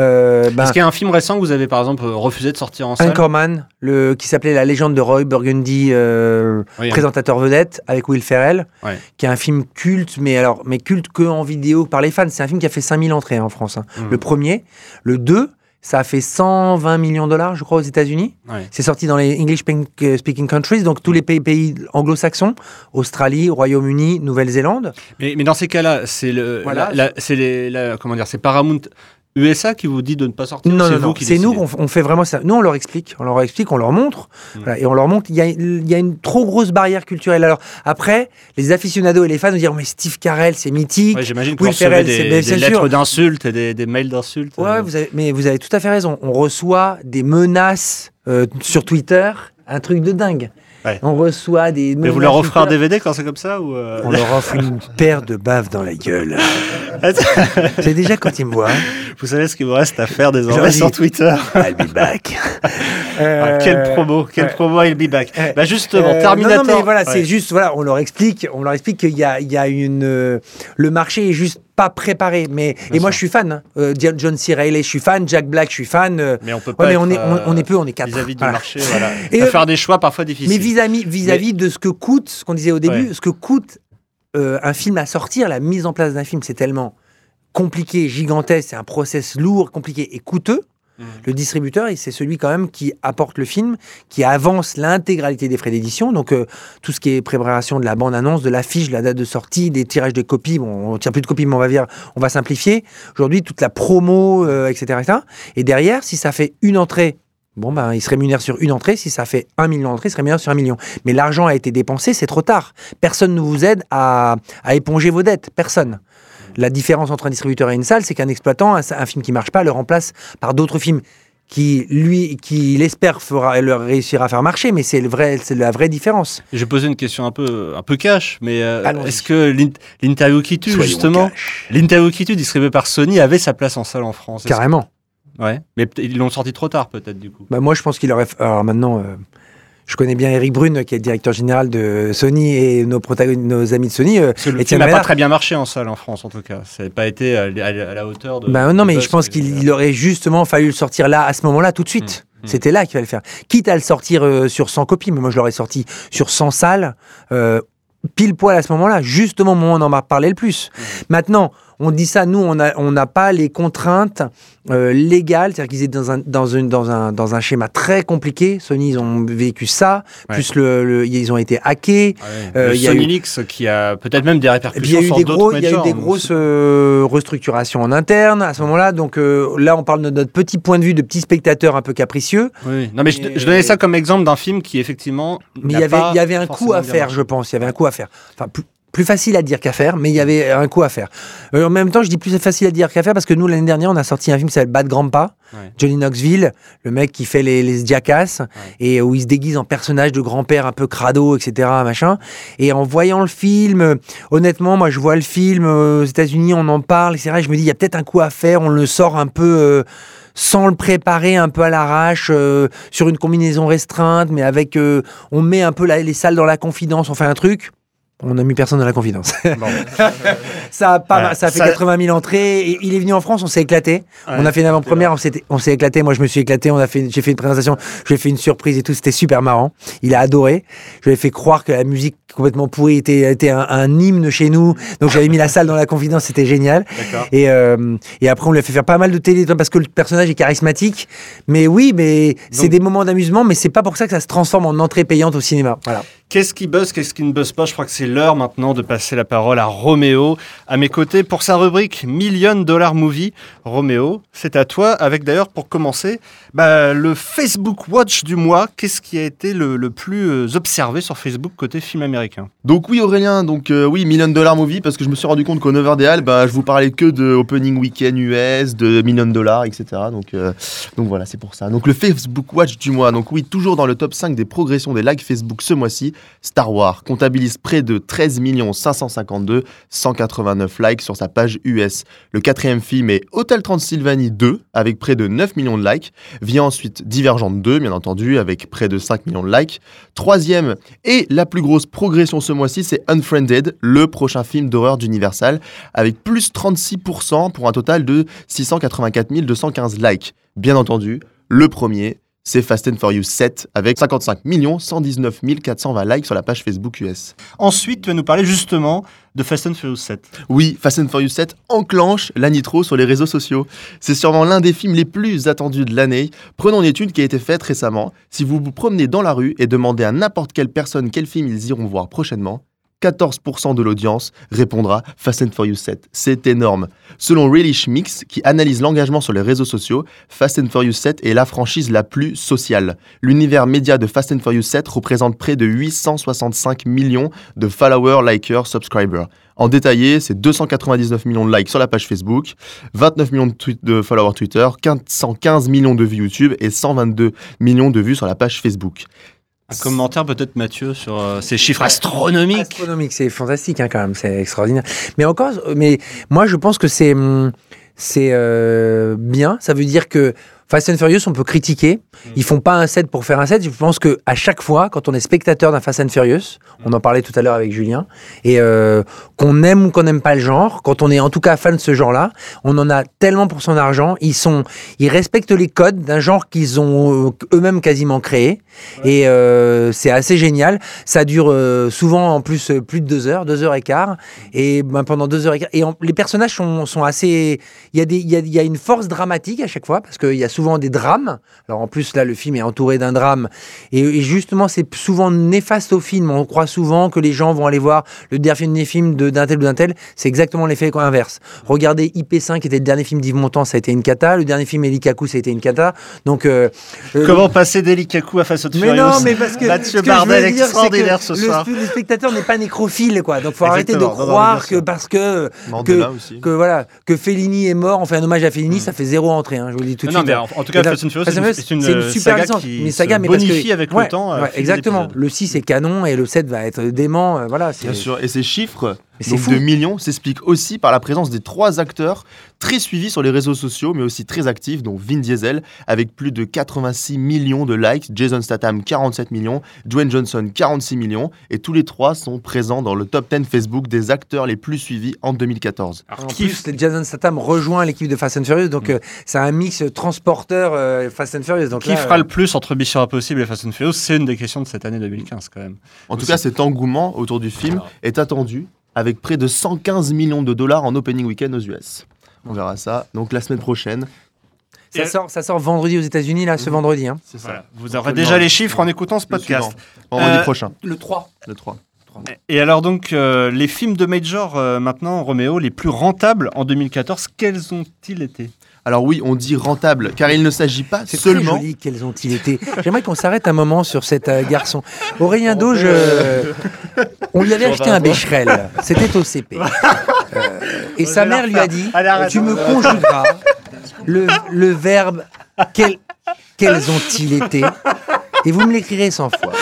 euh, ben, Est-ce qu'il y a un film récent que vous avez par exemple refusé de sortir en salle? Anchorman, le, qui s'appelait La légende de Roy Burgundy, euh, Oui, présentateur vedette, avec Will Ferrell, Ouais. qui est un film culte, mais alors, mais culte que en vidéo par les fans. C'est un film qui a fait 5000 entrées hein, en France. hein. Mhm. Le premier. Le 2, ça a fait 120 millions de dollars, je crois, aux États-Unis. Ouais. C'est sorti dans les English speak- speaking countries, donc tous les pays, pays anglo-saxons, Australie, Royaume-Uni, Nouvelle-Zélande. Mais, mais dans ces cas-là, c'est le, Voilà. la- la- c'est les, la- comment dire, c'est Paramount USA qui vous dit de ne pas sortir. Non, non, non, c'est nous qu'on on fait vraiment ça. Nous, on leur explique, on leur explique, on leur montre, Mm. voilà, et on leur montre. Il y, a, il y a une trop grosse barrière culturelle. Alors après, les aficionados et les fans vont dire, mais Steve Carell, c'est mythique. Ouais, J'imagine que vous recevez des, des c'est lettres d'insultes et des, des mails d'insultes. Ouais, euh. ouais, vous avez, mais vous avez tout à fait raison. On reçoit des menaces euh, sur Twitter, un truc de dingue. Ouais. On reçoit des. Mais vous leur offrez un. DVD quand c'est comme ça ou euh, On leur offre une <laughs> paire de baves dans la gueule. <laughs> C'est déjà quand ils me voient. Vous savez ce qu'il vous reste à faire Je désormais sur Twitter I'll be back. <laughs> Ah, Quelle promo, quelle ouais. promo I'll be back. Euh, Bah justement, Euh, Terminator. Non, non, mais voilà, Ouais. c'est juste, voilà, on leur explique, on leur explique qu'il y a, il y a une, euh, le marché est juste pas préparé. Mais Bien et moi, sûr. je suis fan. hein. Euh, John- C. Reilly, je suis fan. Jack Black, je suis fan. euh, Mais on peut ouais, pas. mais on est, on, euh, on est peu, on est quatre. Vis-à-vis du Voilà. marché, voilà. <laughs> Et, Et euh, faire des choix parfois difficiles. Mais vis-à-vis, vis-à-vis de ce que coûte, ce qu'on disait au début, Ouais. ce que coûte un film à sortir, la mise en place d'un film, c'est tellement compliqué, gigantesque, c'est un process lourd, compliqué et coûteux. Le distributeur, c'est celui quand même qui apporte le film, qui avance l'intégralité des frais d'édition. Donc euh, tout ce qui est préparation de la bande-annonce, de l'affiche, de la date de sortie, des tirages de copies. Bon, on tire plus de copies, mais on va dire, on va simplifier. Aujourd'hui, toute la promo, euh, etc., etc. Et derrière, si ça fait une entrée, bon ben, il se rémunère sur une entrée. Si ça fait un million d'entrées, il se rémunère sur un million. Mais l'argent a été dépensé, c'est trop tard. Personne ne vous aide à éponger vos dettes. Personne. La différence entre un distributeur et une salle, c'est qu'un exploitant, un, un film qui marche pas, le remplace par d'autres films qui, lui, qui l'espère fera, le réussira à faire marcher, mais c'est le vrai, c'est la vraie différence. Je vais poser une question un peu, un peu cash, mais euh, est-ce que l'in- l'interview qui tue, Soyons justement, l'interview qui tue distribuée par Sony avait sa place en salle en France Carrément. que- Ouais, mais ils l'ont sorti trop tard peut-être du coup. Bah, moi, je pense qu'il aurait. Alors maintenant, euh, je connais bien Eric Brune, qui est le directeur général de Sony et nos, amis de Sony. euh, Etienne film n'a pas très bien marché en salle en France en tout cas. Ça n'a pas été à, à- à la hauteur de. Bah, non, mais je pense qu'il il aurait justement fallu le sortir là, à ce moment-là, tout de suite. Mm, mm. C'était là qu'il fallait le faire. Quitte à le sortir euh, sur 100 copies, mais moi je l'aurais sorti sur 100 salles, euh, pile poil à ce moment-là, justement au moment où on en a parlé le plus. Mm. Maintenant, on dit ça, nous, on n'a on pas les contraintes euh, légales, c'est-à-dire qu'ils étaient dans un, dans, une, dans, un, dans un schéma très compliqué. Sony, ils ont vécu ça, Ouais. plus le, le- ils ont été hackés. Ouais. Euh, le y a Sony eu- Leaks qui a peut-être même des puis il y répercussions a eu sur des, gros, y a eu des grosses euh, restructurations en interne à ce moment-là. Donc là, on parle de notre petit point de vue de petit spectateur un peu capricieux. Oui. Non, mais je, donnais ça comme exemple d'un film qui effectivement. Mais il y avait, il y avait un coup à faire, je pense. Il y avait un coup à faire. Enfin, plus- plus facile à dire qu'à faire, mais il y avait un coup à faire. Euh, en même temps, je dis plus facile à dire qu'à faire parce que nous, l'année dernière, on a sorti un film qui s'appelle Bad Grandpa, Ouais. Johnny Knoxville, le mec qui fait les, les et où il se déguise en personnage de grand-père un peu crado, etc. Machin. Et en voyant le film, euh, honnêtement, moi, je vois le film euh, aux États-Unis, on en parle, etc. Et je me dis, il y a peut-être un coup à faire, on le sort un peu. euh, sans le préparer un peu à l'arrache euh, sur une combinaison restreinte mais avec euh, on met un peu la- les salles dans la confidence on fait un truc on a mis personne dans la confidence Bon. <laughs> ça a pas ça a fait ça- 80 000 entrées il est venu en France on s'est éclaté on a fait une avant-première on s'est éclaté moi je me suis éclaté on a fait j'ai fait une présentation je lui ai fait une surprise et tout c'était super marrant il a adoré je lui ai fait croire que la musique complètement pourrie était, était un, un hymne chez nous donc j'avais mis la salle dans la confidence c'était génial et, euh, et après, on lui a fait faire pas mal de télé parce que le personnage est charismatique. Mais oui, mais c'est des moments d'amusement, mais c'est pas pour ça que ça se transforme en entrée payante au cinéma. Voilà. Qu'est-ce qui buzz, qu'est-ce qui ne buzz pas? Je crois que c'est l'heure maintenant de passer la parole à Roméo, à mes côtés, pour sa rubrique Million Dollar Movie. Roméo, c'est à toi, avec d'ailleurs, pour commencer, bah, le Facebook Watch du mois. Qu'est-ce qui a été le, plus euh, observé sur Facebook côté film américain? Donc oui Aurélien, donc euh, oui Million Dollar Movie parce que je me suis rendu compte qu'au 9h des bah, je vous parlais que de Opening Weekend US, de Million Dollar, etc. Donc, euh, donc voilà, c'est pour ça. Donc le Facebook Watch du mois, donc oui, toujours dans le top 5 des progressions des likes Facebook ce mois-ci, Star Wars comptabilise près de 13 552 189 likes sur sa page US. Le quatrième film est Hotel Transylvanie 2 avec près de 9 millions de likes. Vient ensuite Divergente 2, bien entendu, avec près de 5 millions de likes. Troisième et la plus grosse progression ce mois-ci, c'est Unfriended, le prochain film d'horreur d'Universal, avec plus 36% pour un total de 684 215 likes. Bien entendu, le premier, c'est Fast and Furious 7, avec 55 119 420 likes sur la page Facebook US. Ensuite, tu vas nous parler justement de Fast and Furious 7. Oui, Fast and Furious 7 enclenche la nitro sur les réseaux sociaux. C'est sûrement l'un des films les plus attendus de l'année. Prenons une étude qui a été faite récemment. Si vous vous promenez dans la rue et demandez à n'importe quelle personne quel film ils iront voir prochainement, 14% de l'audience répondra Fast and Furious 7. C'est énorme. Selon Relish Mix, qui analyse l'engagement sur les réseaux sociaux, Fast and Furious 7 est la franchise la plus sociale. L'univers média de Fast and Furious 7 représente près de 865 millions de followers, likers, subscribers. En détaillé, c'est 299 millions de likes sur la page Facebook, 29 millions de, de followers Twitter, 115 millions de vues YouTube et 122 millions de vues sur la page Facebook. Un commentaire peut-être Mathieu sur euh, ces chiffres astronomiques. Astronomique, c'est fantastique hein, quand même, c'est extraordinaire. Mais encore, mais moi je pense que c'est hum, c'est euh, bien. Ça veut dire que Fast and Furious, on peut critiquer. Ils font pas un set pour faire un set. Je pense que à chaque fois, quand on est spectateur d'un Fast and Furious, on en parlait tout à l'heure avec Julien, et euh, qu'on aime ou qu'on n'aime pas le genre, quand on est en tout cas fan de ce genre-là, on en a tellement pour son argent. Ils sont, ils respectent les codes d'un genre qu'ils ont euh, eux-mêmes quasiment créé, et euh, c'est assez génial. Ça dure euh, souvent en plus plus de deux heures, deux heures et quart, et ben, pendant deux heures et quart. Et en- les personnages sont, sont assez. Il y a des, il y a, il y a une force dramatique à chaque fois parce qu'il y a souvent des drames. Alors en plus là, le film est entouré d'un drame, et, et justement c'est souvent néfaste au film. On croit souvent que les gens vont aller voir le dernier film de- d'un tel ou d'un tel. C'est exactement l'effet inverse. Regardez IP5 qui était le dernier film d'Yves Montand, ça a été une cata. Le dernier film Elikaku, ça a été une cata. Donc euh, euh, Comment passer d'Elikaku à Fast and mais non, mais parce que Mathieu ce que je Bardel veux dire, c'est extraordinaire que ce le, soir. le spectateur n'est pas nécrophile, quoi. Donc faut arrêter de. Non, non, croire que parce que Mandela aussi. que voilà que Fellini est mort, on fait un hommage à Fellini, ça fait zéro entrée. hein, je vous le dis tout de Non, suite. mais en, en tout cas, Fast and Furious, c'est une, une, euh, super saga licence, qui mais saga, se mais parce que- bonifie avec Ouais, le temps. ouais, des exactement. Le 6 est canon et le 7 va être dément. euh, voilà. c'est- Bien sûr, et ces chiffres c'est donc fou. de millions s'expliquent aussi par la présence des trois acteurs très suivis sur les réseaux sociaux, mais aussi très actifs, dont Vin Diesel, avec plus de 86 millions de likes, Jason Statham 47 millions, Dwayne Johnson 46 millions, et tous les trois sont présents dans le top 10 Facebook des acteurs les plus suivis en 2014. Alors, En qui- plus, Jason Statham rejoint l'équipe de Fast and Furious, donc euh, c'est un mix transporteur euh, Fast and Furious. Donc qui là, fera euh, le plus entre Mission Impossible et Fast and Furious C'est une des questions de cette année 2015 quand même. En tout cas, cet engouement autour du film est attendu avec près de 115 millions de dollars en opening week-end aux US. On verra ça donc la semaine prochaine. ça Et- sort, ça sort vendredi aux États-Unis là, ce Mhm. vendredi. hein. C'est ça. Voilà. Vous aurez le déjà les chiffres en écoutant ce le podcast. suivant, Vendredi Euh, prochain, Le 3. le 3. Et alors donc, euh, les films de Major euh, maintenant, Roméo, les plus rentables en 2014, quels ont-ils été? Alors oui, on dit rentable, car il ne s'agit pas C'est seulement... joli, quels ont-ils été J'aimerais qu'on s'arrête un moment sur cet euh, garçon. Aurélien Dauge, euh, on lui avait acheté un Becherel. C'était au CP. <laughs> Euh, et sa mère lui a dit. Tu me conjugueras le, le verbe quel- quels ont-ils été? Et vous me l'écrirez 100 fois.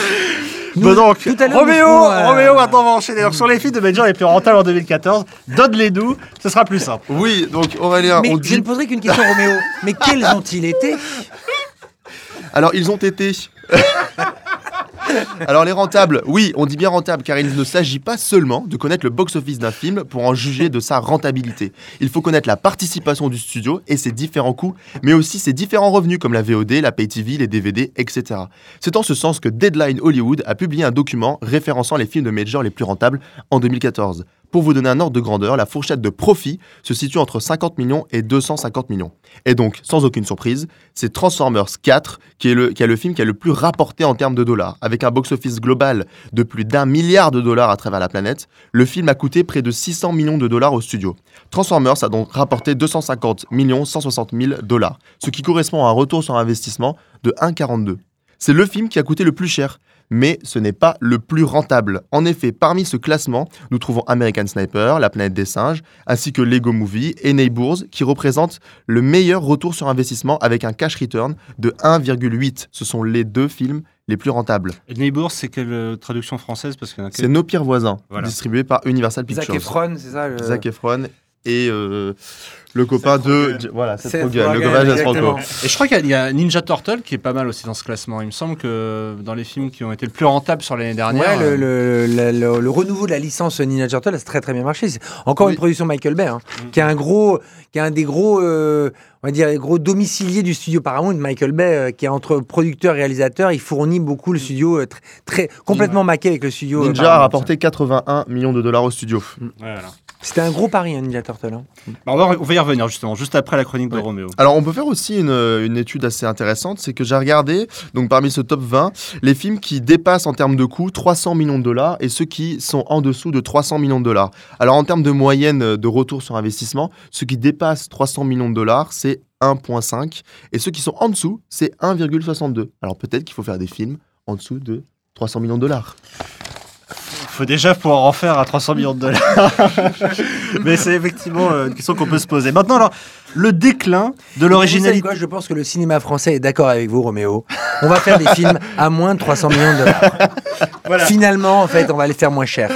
Nous, Bon donc, tout à l'heure, nous Roméo, euh, Roméo, maintenant on va enchaîner. Donc, sur les films de Major les plus rentables en 2014, donne-les-nous, ce sera plus simple. Oui, donc Aurélien, Mais on je dit... ne poserai qu'une question, Roméo. Mais quels ont-ils été? Alors ils ont été... <laughs> Alors les rentables, oui, on dit bien rentables car il ne s'agit pas seulement de connaître le box-office d'un film pour en juger de sa rentabilité. Il faut connaître la participation du studio et ses différents coûts, mais aussi ses différents revenus comme la VOD, la Pay TV, les DVD, etc. C'est en ce sens que Deadline Hollywood a publié un document référençant les films de major les plus rentables en 2014. Pour vous donner un ordre de grandeur, la fourchette de profit se situe entre 50 millions et 250 millions. Et donc, sans aucune surprise, c'est Transformers 4 qui est, le, film qui a le plus rapporté en termes de dollars. Avec un box-office global de plus d'un milliard de dollars à travers la planète, le film a coûté près de 600 millions de dollars au studio. Transformers a donc rapporté 250 millions 160 000 dollars, ce qui correspond à un retour sur investissement de 1,42. C'est le film qui a coûté le plus cher, mais ce n'est pas le plus rentable. En effet, parmi ce classement, nous trouvons American Sniper, La planète des singes, ainsi que Lego Movie et Neighbours, qui représentent le meilleur retour sur investissement avec un cash return de 1,8. Ce sont les deux films les plus rentables. Et Neighbours, c'est quelle euh, traduction française? Parce a C'est Nos pires voisins, Voilà. distribué par Universal Zac Pictures. Efron, c'est ça le... Zac Efron et euh, le copain de... Voilà, Seth Rogen, le copain de Seth exactement. Rogen. Et je crois qu'il y a- Ninja Turtle qui est pas mal aussi dans ce classement. Il me semble que dans les films qui ont été le plus rentables sur l'année dernière. Ouais, le, euh, le- le- le- le renouveau de la licence Ninja Turtle a très très bien marché. C'est encore Oui. une production Michael Bay, hein, Mm. qui est un gros, qui est un des gros, euh, on va dire, les gros domiciliés du studio Paramount. Michael Bay, euh, qui est entre producteur et réalisateur, il fournit beaucoup le studio, euh, tr- très complètement maqué avec le studio. Ninja a rapporté 81 millions de dollars au studio. ouais, voilà. C'était un gros pari, hein, Ninja Turtle. hein. Bah, on, va, on va y revenir justement, juste après la chronique de Ouais. Roméo. Alors on peut faire aussi une, une étude assez intéressante, c'est que j'ai regardé, donc parmi ce top 20, les films qui dépassent en termes de coûts 300 millions de dollars et ceux qui sont en dessous de 300 millions de dollars. Alors en termes de moyenne de retour sur investissement, ceux qui dépassent 300 millions de dollars, c'est 1.5 et ceux qui sont en dessous, c'est 1,62. Alors peut-être qu'il faut faire des films en dessous de 300 millions de dollars. Faut déjà pouvoir en faire à 300 millions de dollars. <laughs> Mais c'est effectivement euh, une question qu'on peut se poser. Maintenant, alors, le déclin de l'originalité. Je pense que le cinéma français est d'accord avec vous, Roméo. On va faire des <laughs> films à moins de 300 millions de dollars. Voilà. Finalement, en fait, on va les faire moins cher.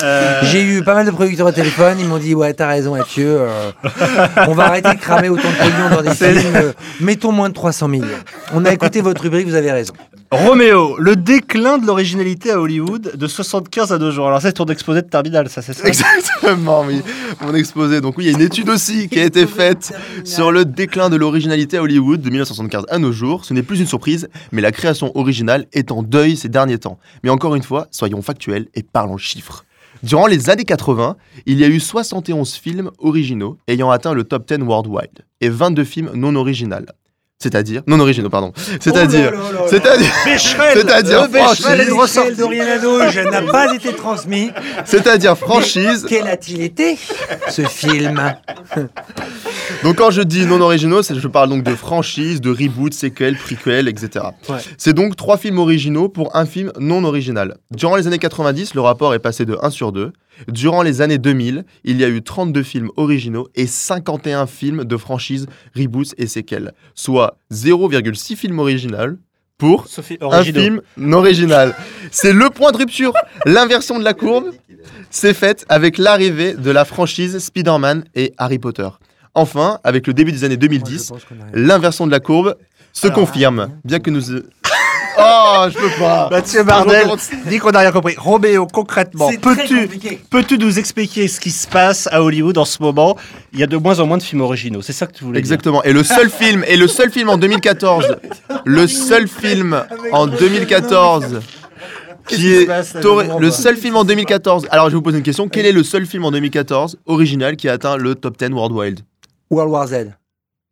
Euh, J'ai eu pas mal de producteurs au téléphone, ils m'ont dit ouais t'as raison Mathieu, euh, on va arrêter de cramer autant de pognon dans des films, euh, mettons moins de 300 millions. On a écouté votre rubrique, vous avez raison. Roméo, le déclin de l'originalité à Hollywood de 75 à nos jours. Alors, c'est ton exposé de terminal, ça, c'est ça Exactement, oui. Mon exposé. Donc oui, il y a une étude aussi qui a été faite sur le déclin de l'originalité à Hollywood de 1975 à nos jours. Ce n'est plus une surprise, mais la création originale est en deuil ces derniers temps. Mais encore une fois, soyons factuels et parlons chiffres. Durant les années 80, il y a eu 71 films originaux ayant atteint le top 10 worldwide et 22 films non originaux. C'est-à-dire non originaux pardon. C'est-à-dire c'est-à-dire Becherel C'est-à-dire Le Becherel franchise. Dorian Adouge n'a pas été transmis. c'est-à-dire franchise. Quel a-t-il été ce film? Donc quand je dis non originaux, c'est- je parle donc de franchise, de reboot, séquelles, prequel, etc. Ouais. C'est donc trois films originaux pour un film non original. Durant les années 90, le rapport est passé de 1 sur 2. Durant les années 2000, il y a eu 32 films originaux et 51 films de franchise, reboots et séquelles. Soit 0,6 films original pour Sophie, un originaux. film non original. C'est le point de rupture. <laughs> L'inversion de la courbe s'est faite avec l'arrivée de la franchise Spider-Man et Harry Potter. Enfin, avec le début des années 2010, l'inversion de la courbe se Alors, confirme. Bien que nous... Oh, je peux pas Mathieu Bardel dit qu'on n'a rien compris. Roméo, concrètement, peux-tu peux-tu nous expliquer ce qui se passe à Hollywood en ce moment? Il y a de moins en moins de films originaux. C'est ça que tu voulais Exactement. Et le seul film, et le seul film en 2014, le seul film en 2014 qui est se passe, le seul film en 2014. Alors je vais vous poser une question. Quel est le seul film en 2014 original qui a atteint le top 10 worldwide World War Z. dire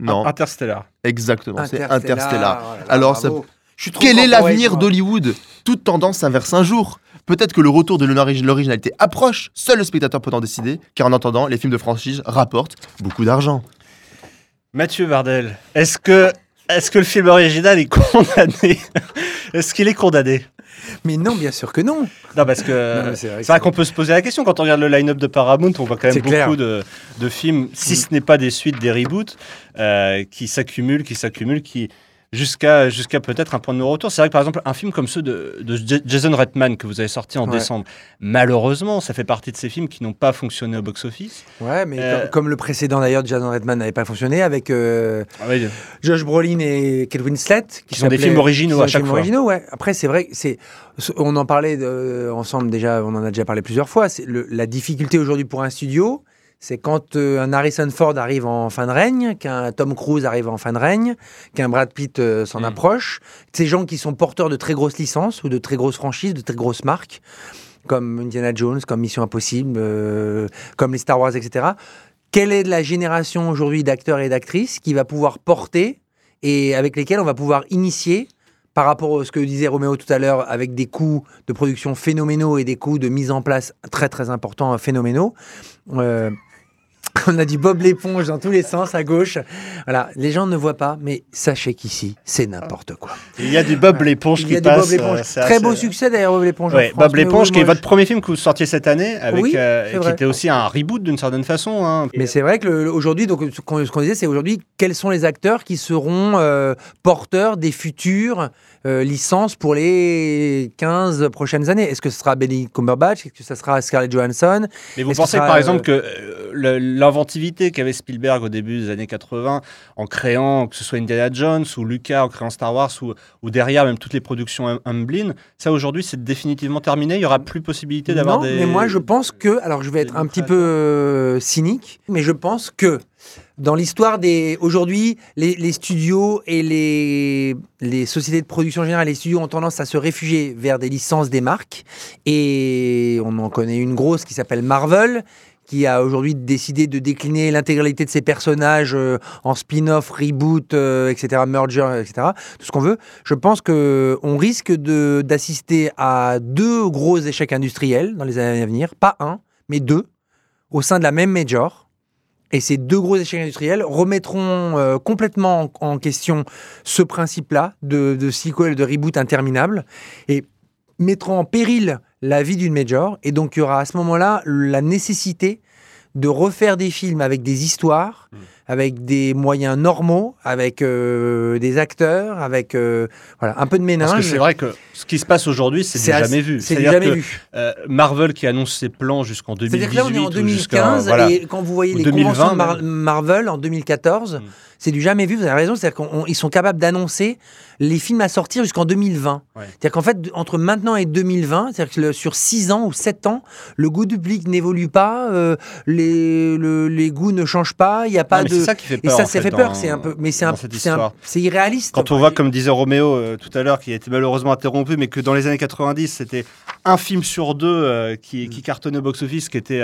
Non, Interstellar. exactement. C'est Interstellar. oh là là, Alors, bravo. Je suis trop Quel est l'avenir d'Hollywood Toute tendance s'inverse un jour. Peut-être que le retour de l'origi- l'originalité approche, seul le spectateur peut en décider, car en attendant, les films de franchise rapportent beaucoup d'argent. Mathieu Bardel, est-ce que, est-ce que le film original est condamné <laughs> Est-ce qu'il est condamné? Mais non, bien sûr que non. Non, parce que c'est vrai qu'on peut se poser la question quand on regarde le line-up de Paramount, on voit quand même beaucoup clair. de, de films, si ce n'est pas des suites, des reboots, euh, qui s'accumulent, qui s'accumulent, qui jusqu'à jusqu'à peut-être un point de non-retour. C'est vrai que par exemple un film comme ceux de, Jason Reitman que vous avez sorti en Ouais. décembre, malheureusement, ça fait partie de ces films qui n'ont pas fonctionné au box-office. Ouais, mais Euh, comme, comme le précédent d'ailleurs, Jason Redman n'avait pas fonctionné avec euh, Josh Brolin et Kate Winslet, Qui sont des films originaux sont à des chaque films fois. originaux, ouais. Après, c'est vrai, c'est, on en parlait de- ensemble déjà, on en a déjà parlé plusieurs fois. C'est la difficulté aujourd'hui pour un studio, c'est quand euh, un Harrison Ford arrive en fin de règne, qu'un Tom Cruise arrive en fin de règne, qu'un Brad Pitt euh, s'en Mm. approche. Ces gens qui sont porteurs de très grosses licences ou de très grosses franchises, de très grosses marques, comme Indiana Jones, comme Mission Impossible, euh, comme les Star Wars, etc. Quelle est la génération aujourd'hui d'acteurs et d'actrices qui va pouvoir porter et avec lesquels on va pouvoir initier par rapport à ce que disait Roméo tout à l'heure, avec des coûts de production phénoménaux et des coûts de mise en place très très importants, phénoménaux. Euh, <laughs> on a du Bob l'éponge dans tous les sens, à gauche. Voilà, les gens ne voient pas, mais sachez qu'ici, c'est n'importe quoi. Il y a du Bob l'éponge qui passe. Bob euh, Très assez- beau succès d'ailleurs, Bob l'éponge. Ouais, Bob l'éponge, qui est votre premier film que vous sortiez cette année, avec, Oui, euh, qui était aussi un reboot d'une certaine façon. hein. Mais c'est vrai que le- le- aujourd'hui, donc ce qu'on disait, c'est aujourd'hui quels sont les acteurs qui seront euh, porteurs des futures euh, licences pour les 15 prochaines années. Est-ce que ce sera Benedict Cumberbatch? Est-ce que ce sera Scarlett Johansson? Mais vous que pensez par euh, exemple que euh, l'inventivité qu'avait Spielberg au début des années 80 en créant que ce soit Indiana Jones ou Lucas en créant Star Wars ou, ou derrière même toutes les productions Humblin, ça aujourd'hui c'est définitivement terminé, il y aura plus possibilité d'avoir Non, des mais moi je pense que, alors je vais être un petit peu euh, cynique, mais je pense que dans l'histoire des. Aujourd'hui, les, studios et les, sociétés de production générale, les studios ont tendance à se réfugier vers des licences des marques. Et on en connaît une grosse qui s'appelle Marvel qui a aujourd'hui décidé de décliner l'intégralité de ses personnages euh, en spin-off, reboot, euh, etc., merger, etc., tout ce qu'on veut. Je pense que on risque d'assister à deux gros échecs industriels dans les années à venir, pas un, mais deux, au sein de la même major. Et ces deux gros échecs industriels remettront euh, complètement en, question ce principe-là de, de sequel, de reboot interminable, et mettront en péril la vie d'une major. Et donc, il y aura à ce moment-là la nécessité de refaire des films avec des histoires, Mm. avec des moyens normaux, avec euh, des acteurs, avec euh, voilà, un peu de ménage. parce que c'est vrai que ce qui se passe aujourd'hui c'est jamais vu. C'est jamais que, vu. euh, Marvel qui annonce ses plans jusqu'en 2018 C'est-à-dire que là, on est en ou jusqu'à- 2015 voilà. et quand vous voyez les 2020 conventions de Mar-. Marvel en 2014, Mm. c'est du jamais vu. Vous avez raison, c'est-à-dire qu'ils sont capables d'annoncer les films à sortir jusqu'en 2020. Ouais. C'est-à-dire qu'en fait, entre maintenant et 2020, c'est-à-dire que le- sur 6 ans ou 7 ans, le goût du public n'évolue pas, les, le- les goûts ne changent pas, il n'y a pas Non, mais de. c'est ça qui fait Et peur. ça, en ça fait peur. C'est un peu, mais c'est un, c'est irréaliste. Quand on voit, comme disait Roméo euh, tout à l'heure, qui a été malheureusement interrompu, mais que dans les années 90, c'était un film sur deux euh, qui, Mm. qui cartonnait au box-office, qui était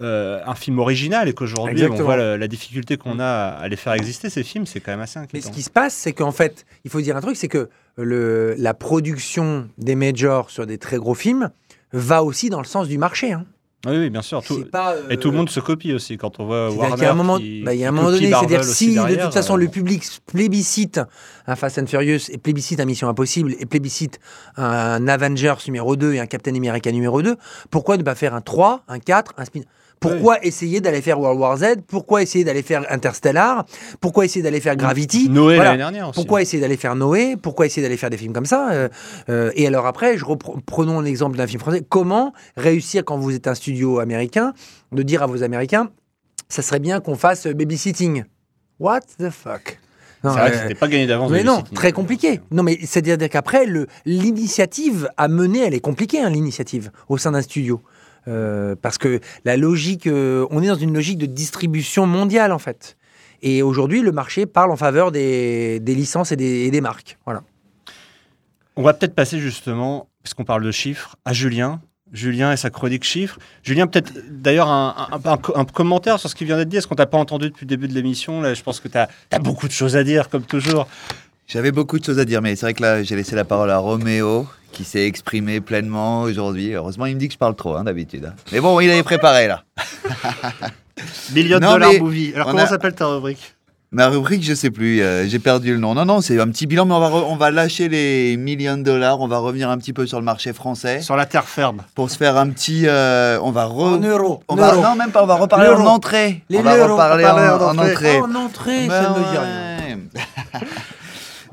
euh, un film original, et qu'aujourd'hui, on voit la, la difficulté qu'on a à les faire exister, ces films, c'est quand même assez Mais inquiétant. ce qui se passe, c'est qu'en fait, il faut dire un truc, c'est que le, la production des majors sur des très gros films va aussi dans le sens du marché. hein. Oui, oui, bien sûr. tout- C'est pas, euh, Et tout le monde se copie aussi quand on voit Warner. qu'il y a un moment, qui- bah, il y a un moment donné, c'est-à-dire si de toute façon euh, le public plébiscite un Fast and Furious et plébiscite un Mission Impossible et plébiscite un Avengers numéro 2 et un Captain America numéro 2, pourquoi ne pas faire un 3, un 4, un spin? Pourquoi essayer d'aller faire World War Z? Pourquoi essayer d'aller faire Interstellar? Pourquoi essayer d'aller faire Gravity? Noé Voilà. l'année dernière aussi. Pourquoi essayer d'aller faire Noé? Pourquoi essayer d'aller faire des films comme ça? Euh, euh, Et alors après, je prenons l'exemple d'un film français. Comment réussir quand vous êtes un studio américain de dire à vos Américains, ça serait bien qu'on fasse babysitting? What the fuck? C'est vrai que euh, c'était pas gagné d'avance. mais non, très compliqué. Non, mais c'est-à-dire qu'après, l'initiative à mener, elle est compliquée, hein, l'initiative, au sein d'un studio. Euh, parce que la logique, euh, on est dans une logique de distribution mondiale, en fait. Et aujourd'hui, le marché parle en faveur des, des licences et des, des marques. Voilà. On va peut-être passer justement, puisqu'on parle de chiffres, à Julien. Julien et sa chronique chiffres. Julien, peut-être d'ailleurs un, un- commentaire sur ce qui vient d'être dit. Est-ce qu'on t'a pas entendu depuis le début de l'émission? Je pense que tu as, beaucoup de choses à dire, comme toujours. J'avais beaucoup de choses à dire, mais c'est vrai que là, j'ai laissé la parole à Roméo, qui s'est exprimé pleinement aujourd'hui. Heureusement, il me dit que je parle trop, hein, d'habitude. hein. Mais bon, il avait préparé, là. <laughs> Million de dollars movie. Alors, comment a- s'appelle ta rubrique? Ma rubrique, je sais plus, euh, j'ai perdu le nom. Non, non, c'est un petit bilan, mais on va, re- on va lâcher les millions de dollars, on va revenir un petit peu sur le marché français Sur la terre ferme. pour se faire un petit. euh, on va re- En euros. On va, non, même pas, on va reparler en entrée. Les on va euros, reparler on va parler en, en en entrée. En entrée, ça me dit rien.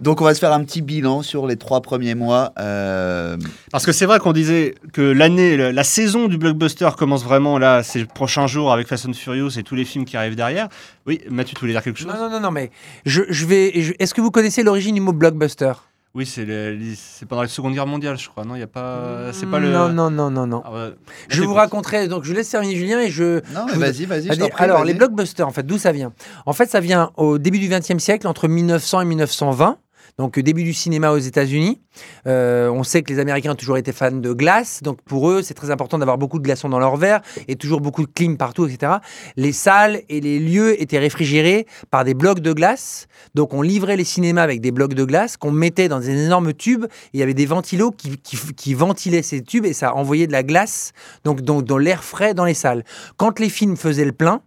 Donc on va se faire un petit bilan sur les trois premiers mois. euh, Parce que c'est vrai qu'on disait que l'année, la, la saison du blockbuster commence vraiment là, ces prochains jours avec Fast and Furious et tous les films qui arrivent derrière. Oui, Mathieu, tu voulais dire quelque chose? Non, non, non, non, mais je, je vais. je- Est-ce que vous connaissez l'origine du mot blockbuster? Oui, c'est le- les- c'est pendant la Seconde Guerre mondiale, je crois. Non, il y a pas. C'est pas le. Non, non, non, non, non. Ah. Je vous raconterai. Donc, je laisse terminer Julien et je. Non, je mais vous- vas-y, vas-y. je Allez, t'en prie, alors, vas-y. les blockbusters, en fait, d'où ça vient? En fait, ça vient au début du XXe siècle, entre 1900 et 1920. Donc, euh, début du cinéma aux États-Unis. Euh, on sait que les Américains ont toujours été fans de glace. Donc, pour eux, c'est très important d'avoir beaucoup de glaçons dans leur verre et toujours beaucoup de clim partout, etc. Les salles et les lieux étaient réfrigérés par des blocs de glace. Donc, on livrait les cinémas avec des blocs de glace qu'on mettait dans des énormes tubes. Il y avait des ventilos qui, qui- qui ventilaient ces tubes et ça envoyait de la glace, donc, dans l'air frais dans les salles. Quand les films faisaient le plein,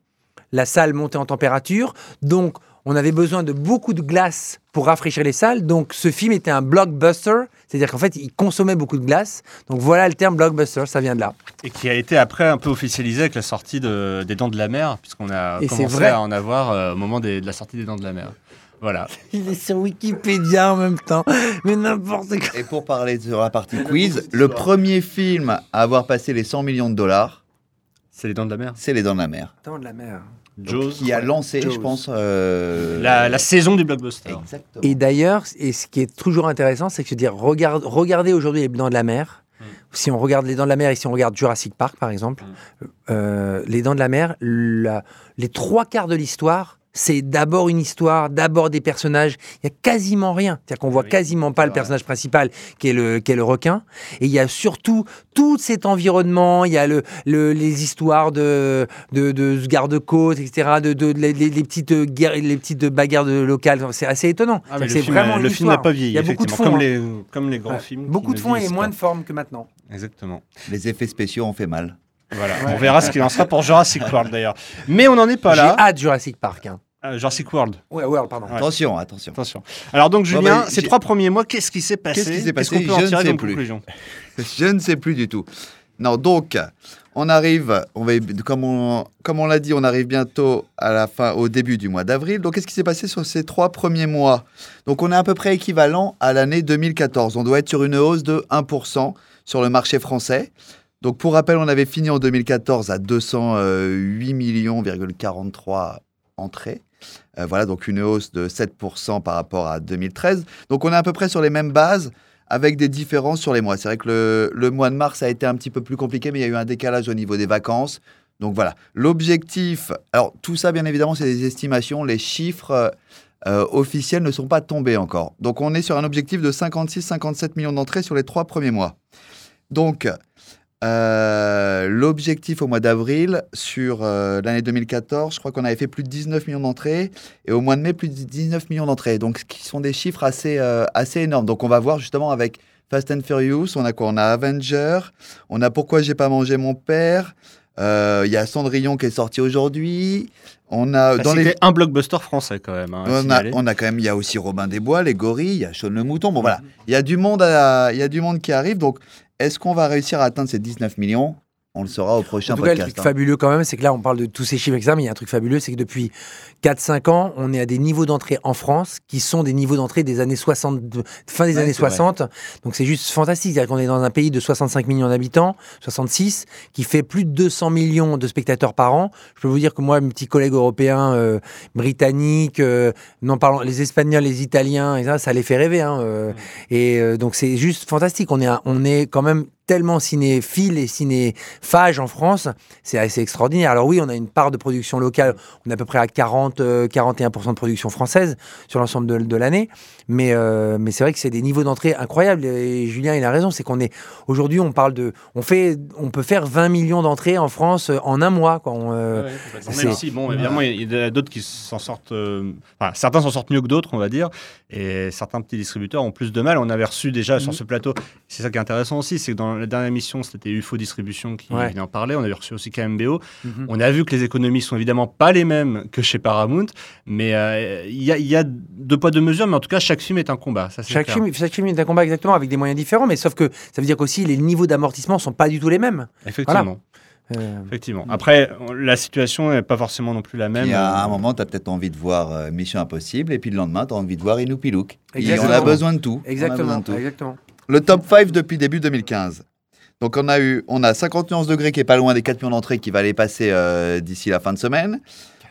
la salle montait en température, donc on avait besoin de beaucoup de glace pour rafraîchir les salles. Donc ce film était un blockbuster, c'est-à-dire qu'en fait il consommait beaucoup de glace. Donc voilà le terme blockbuster, ça vient de là. Et qui a été après un peu officialisé avec la sortie de- des Dents de la Mer, puisqu'on a Et commencé vrai. à en avoir euh, au moment des- de la sortie des Dents de la Mer. Voilà. <laughs> Il est sur Wikipédia en même temps, mais n'importe quoi. Et pour parler sur la partie quiz, le premier film à avoir passé les 100 millions de dollars, C'est les Dents de la Mer. c'est Les Dents de la Mer. Attends de la mer. Jaws. qui a lancé, Jaws. je pense. euh, La, la saison du blockbuster. Exactement. Et d'ailleurs, et ce qui est toujours intéressant, c'est que je veux dire, regarde, regardez aujourd'hui les Dents de la Mer. Mm. Si on regarde les Dents de la Mer et si on regarde Jurassic Park, par exemple, euh, les Dents de la Mer, la- les trois quarts de l'histoire, c'est d'abord une histoire, d'abord des personnages. Il y a quasiment rien. C'est-à-dire qu'on voit Oui, quasiment pas le vrai. personnage principal qui est le, qui est le requin. Et il y a surtout tout cet environnement. Il y a le, le- les histoires de, de, de garde-côtes, etc., de, de, les, les- les petites guerres, les petites bagarres de locales. C'est assez étonnant. Ah, C'est le film, vraiment une le film n'a pas vieilli. Il y a beaucoup de effectivement, fond. Comme, hein. les, comme les grands Ouais. films. Beaucoup de fond et moins pas. de forme que maintenant. Exactement. Les effets spéciaux ont fait mal. Voilà. On verra ce qu'il en sera pour Jurassic World d'ailleurs. Mais on n'en est pas J'ai là. hâte Jurassic Park. Hein. Euh, Jurassic World. Ouais, World, pardon. Ouais. Attention, attention. Attention. Alors donc Bon, Julien, bah, ces trois premiers mois, qu'est-ce qui s'est passé? Qu'est-ce qui s'est passé? qu'on peut en Je ne tirer sais plus. conclusion? <laughs> Je ne sais plus du tout. Non, donc, on arrive, on va, comme on, comme on l'a dit, on arrive bientôt à la fin, au début du mois d'avril. Donc, qu'est-ce qui s'est passé sur ces trois premiers mois? Donc, on est à peu près équivalent à l'année 2014. On doit être sur une hausse de 1% sur le marché français. Donc, pour rappel, on avait fini en 2014 à 208 millions,43 entrées. Euh, voilà, donc une hausse de 7% par rapport à 2013. Donc, on est à peu près sur les mêmes bases avec des différences sur les mois. C'est vrai que le, le mois de mars a été un petit peu plus compliqué, mais il y a eu un décalage au niveau des vacances. Donc voilà, l'objectif, alors tout ça bien évidemment c'est des estimations, les chiffres euh, officiels ne sont pas tombés encore. Donc on est sur un objectif de 56-57 millions d'entrées sur les trois premiers mois. Donc euh, l'objectif au mois d'avril sur euh, l'année 2014, je crois qu'on avait fait plus de 19 millions d'entrées et au mois de mai plus de 19 millions d'entrées. Donc ce qui sont des chiffres assez, euh, assez énormes. Donc on va voir justement avec Fast and Furious, on a quoi? On a Avenger, on a Pourquoi j'ai pas mangé mon père, il y a Cendrillon qui est sorti aujourd'hui, on a Ça, dans les C'était un blockbuster français quand même. hein, on a, signaler. on a quand même, il y a aussi Robin des Bois, les gorilles, il y a Sean le Mouton. Bon voilà, il y a du monde, il y a du monde qui arrive. Donc, est-ce qu'on va réussir à atteindre ces 19 millions On le saura au prochain En tout cas, le podcast. truc hein. fabuleux quand même, c'est que là, on parle de tous ces chiffres, etc. Mais il y a un truc fabuleux, c'est que depuis 4-5 ans, on est à des niveaux d'entrée en France qui sont des niveaux d'entrée des années 60, de- fin des Ouais, années c'est vrai. 60. Donc c'est juste fantastique. C'est-à-dire qu'on est dans un pays de 65 millions d'habitants, 66, qui fait plus de 200 millions de spectateurs par an. Je peux vous dire que moi, mes petits collègues européens, euh, britanniques, euh, non parlant, les Espagnols, les Italiens, et ça, les fait rêver. hein, euh, Et euh, donc c'est juste fantastique. On est, on est quand même tellement cinéphile et cinéphage en France, c'est assez extraordinaire. Alors oui, on a une part de production locale, on est à peu près à 40, euh, 41% de production française sur l'ensemble de, de l'année, mais, euh, mais c'est vrai que c'est des niveaux d'entrée incroyables. Et Julien, il a raison, c'est qu'on est aujourd'hui, on parle de, on fait, on peut faire 20 millions d'entrées en France euh, en un mois. Quoi. On, euh, Ouais, c'est- Même si, bon, évidemment, il y a d'autres qui s'en sortent. euh, enfin, certains s'en sortent mieux que d'autres, on va dire. Et certains petits distributeurs ont plus de mal. On avait reçu déjà sur Mhm. ce plateau. C'est ça qui est intéressant aussi, c'est que dans la dernière émission, c'était UFO Distribution qui Ouais. venait en parler. On avait reçu aussi KMBO. Mhm. On a vu que les économies sont évidemment pas les mêmes que chez Paramount, mais euh, il y, a, il y a deux poids deux mesures. Mais en tout cas, chaque film est un combat. Ça, Chaque film, chaque film est un combat exactement avec des moyens différents, mais sauf que ça veut dire qu'aussi les niveaux d'amortissement sont pas du tout les mêmes. Effectivement. Euh, Effectivement. Après, on- la situation n'est pas forcément non plus la même. Il y a un moment, tu as peut-être envie de voir euh, Mission Impossible, et puis le lendemain, tu as envie de voir Inoupilouk. Et on a besoin de tout. On a besoin exactement, de tout. exactement. Le top 5 depuis début 2015. Donc on a eu, on a 51 degrés qui est pas loin des 4 millions d'entrées qui va aller passer euh, d'ici la fin de semaine.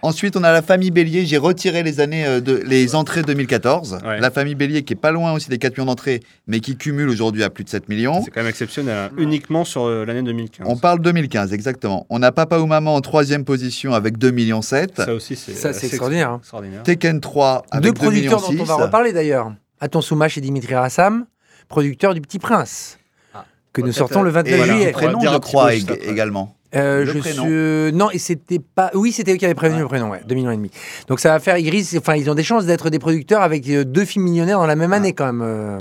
Ensuite, on a la famille Bélier. J'ai retiré les années euh, de les entrées 2014. Ouais. La famille Bélier qui est pas loin aussi des 4 millions d'entrées, mais qui cumule aujourd'hui à plus de 7 millions. C'est quand même exceptionnel, hein. uniquement sur euh, l'année 2015. On parle 2015 exactement. On a Papa ou Maman en troisième position avec 2 millions 7. Ça aussi, c'est Ça, c'est extraordinaire. hein. extraordinaire. Tekken 3 avec Deux 2 producteurs millions dont on 6. va reparler d'ailleurs. Aton Soumache et Dimitri Rassam, producteurs du Petit Prince, Ah. que nous sortons le Et 29 voilà. juillet. Prénom, je crois, ég- également. Euh, Le je prénom. suis- Non, et c'était pas. Oui, c'était eux qui avaient prévenu Ouais. le prénom, ouais, 2 millions et demi. Donc ça va faire. Ils, risquent- enfin, ils ont des chances d'être des producteurs avec euh, deux films millionnaires dans la même année quand même. euh.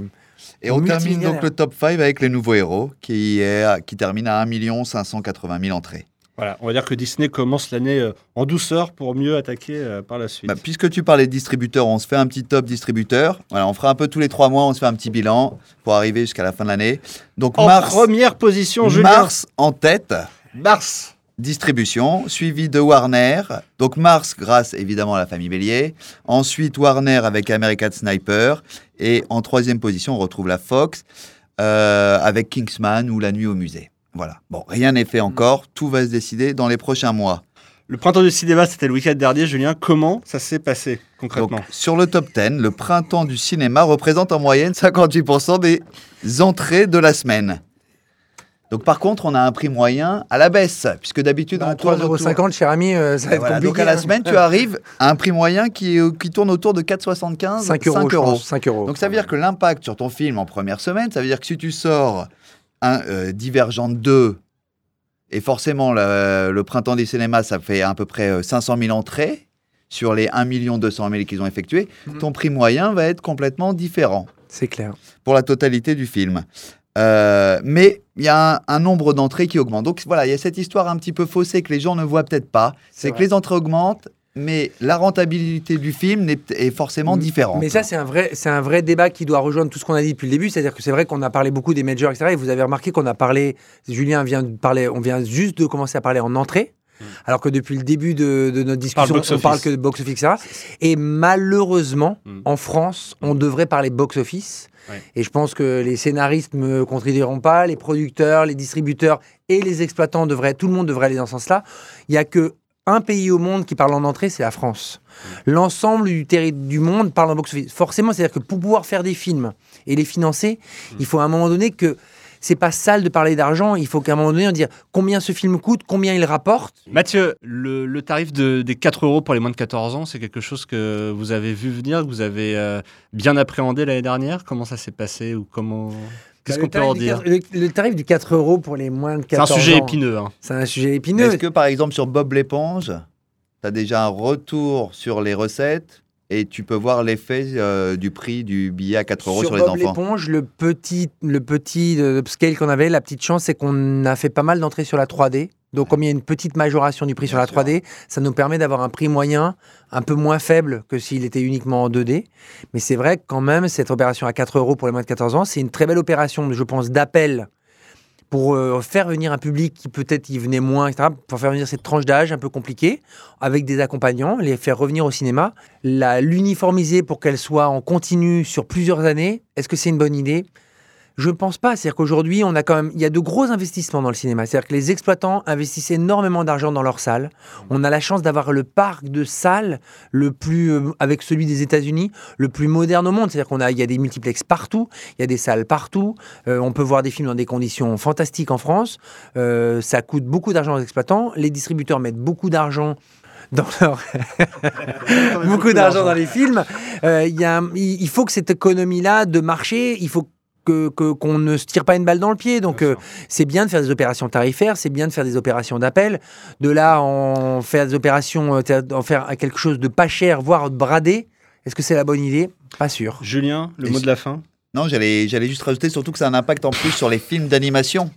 Et on termine donc le top 5 avec les nouveaux héros qui, est, qui termine à 1 580 000 entrées. Voilà, on va dire que Disney commence l'année euh, en douceur pour mieux attaquer euh, par la suite. Bah, puisque tu parlais de distributeurs, on se fait un petit top distributeur. Voilà, on fera un peu tous les trois mois, on se fait un petit bilan pour arriver jusqu'à la fin de l'année. Donc en mars, première position, Julien. mars en tête, Mars. distribution, suivi de Warner. Donc Mars grâce évidemment à la famille Bélier. Ensuite Warner avec American Sniper. Et en troisième position, on retrouve la Fox euh, avec Kingsman ou La Nuit au musée. Voilà. Bon, rien n'est fait encore. Tout va se décider dans les prochains mois. Le printemps du cinéma, c'était le week-end dernier. Julien, comment ça s'est passé concrètement Donc, sur le top 10, le printemps du cinéma représente en moyenne 58% des entrées de la semaine. Donc, par contre, on a un prix moyen à la baisse, puisque d'habitude, Bah, on tourne autour... 3,50€, cher ami, euh, ça va être voilà, compliqué. donc, à la hein. semaine, tu arrives à un prix moyen qui, est- qui tourne autour de 4,75 5 euros. je pense, 5 euros. Donc, ça veut dire que l'impact sur ton film en première semaine, ça veut dire que si tu sors un euh, Divergente 2, et forcément, le, le printemps des cinémas, ça fait à peu près euh, 500 000 entrées sur les 1 200 000 qu'ils ont effectués, Mhm. ton prix moyen va être complètement différent C'est clair. pour la totalité du film. Euh, mais il y a un, un nombre d'entrées qui augmente. Donc voilà, il y a cette histoire un petit peu faussée que les gens ne voient peut-être pas. C'est que les entrées augmentent, mais la rentabilité du film est forcément différente. Mais ça, c'est un vrai, c'est un vrai débat qui doit rejoindre tout ce qu'on a dit depuis le début. C'est-à-dire que c'est vrai qu'on a parlé beaucoup des majors, etc. Et vous avez remarqué qu'on a parlé. Julien vient de parler. On vient juste de commencer à parler en entrée. Alors que depuis le début de, de notre discussion, box on parle office. que de box-office, etc. Et malheureusement, Mm. en France, on devrait parler box-office. Ouais. Et je pense que les scénaristes ne me contrediront pas, les producteurs, les distributeurs et les exploitants devraient, tout le monde devrait aller dans ce sens-là. Il n'y a que un pays au monde qui parle en entrée, c'est la France. L'ensemble du du monde parle en box-office. Forcément, c'est-à-dire que pour pouvoir faire des films et les financer, il faut à un moment donné que c'est pas sale de parler d'argent. Il faut qu'à un moment donné, on dise combien ce film coûte, combien il rapporte. Mathieu, le, le tarif de- des 4 euros pour les moins de 14 ans, c'est quelque chose que vous avez vu venir, que vous avez euh, bien appréhendé l'année dernière? Comment ça s'est passé ou comment? Qu'est-ce Le qu'on peut tarif en dire 4 le, le tarif du 4 euros pour les moins de C'est un 14 ans. sujet épineux. hein. C'est un sujet épineux. Est-ce que par exemple sur Bob l'éponge, tu as déjà un retour sur les recettes et tu peux voir l'effet euh, du prix du billet à 4 euros sur, les Bob enfants? l'éponge, le petit, le petit euh, upscale qu'on avait, la petite chance, c'est qu'on a fait pas mal d'entrées sur la 3D. Donc, comme il y a une petite majoration du prix sur la 3D, ça nous permet d'avoir un prix moyen un peu moins faible que s'il était uniquement en 2D. Mais c'est vrai que quand même, cette opération à 4 euros pour les moins de 14 ans, c'est une très belle opération, je pense, d'appel pour euh, faire venir un public qui peut-être y venait moins, etc., pour faire venir cette tranche d'âge un peu compliquée, avec des accompagnants, les faire revenir au cinéma, la- l'uniformiser pour qu'elle soit en continu sur plusieurs années, est-ce que c'est une bonne idée? Je ne pense pas. C'est-à-dire qu'aujourd'hui, on a quand même, il y a de gros investissements dans le cinéma. C'est-à-dire que les exploitants investissent énormément d'argent dans leurs salles. On a la chance d'avoir le parc de salles le plus, euh, avec celui des États-Unis, le plus moderne au monde. C'est-à-dire qu'on a, il y a des multiplexes partout, il y a des salles partout. Euh, on peut voir des films dans des conditions fantastiques en France. Euh, ça coûte beaucoup d'argent aux exploitants. Les distributeurs mettent beaucoup d'argent dans leur <laughs> beaucoup d'argent dans les films. Euh, y a il faut que cette économie-là de marché, il faut que que- qu'on ne se tire pas une balle dans le pied. Donc Bien euh, c'est bien de faire des opérations tarifaires, c'est bien de faire des opérations d'appel. De là en faire des opérations, euh, en faire quelque chose de pas cher, voire bradé. Est-ce que c'est la bonne idée? Pas sûr. Julien, le Et mot de la fin? Non, j'allais, j'allais juste rajouter surtout que ça a un impact en plus sur les films d'animation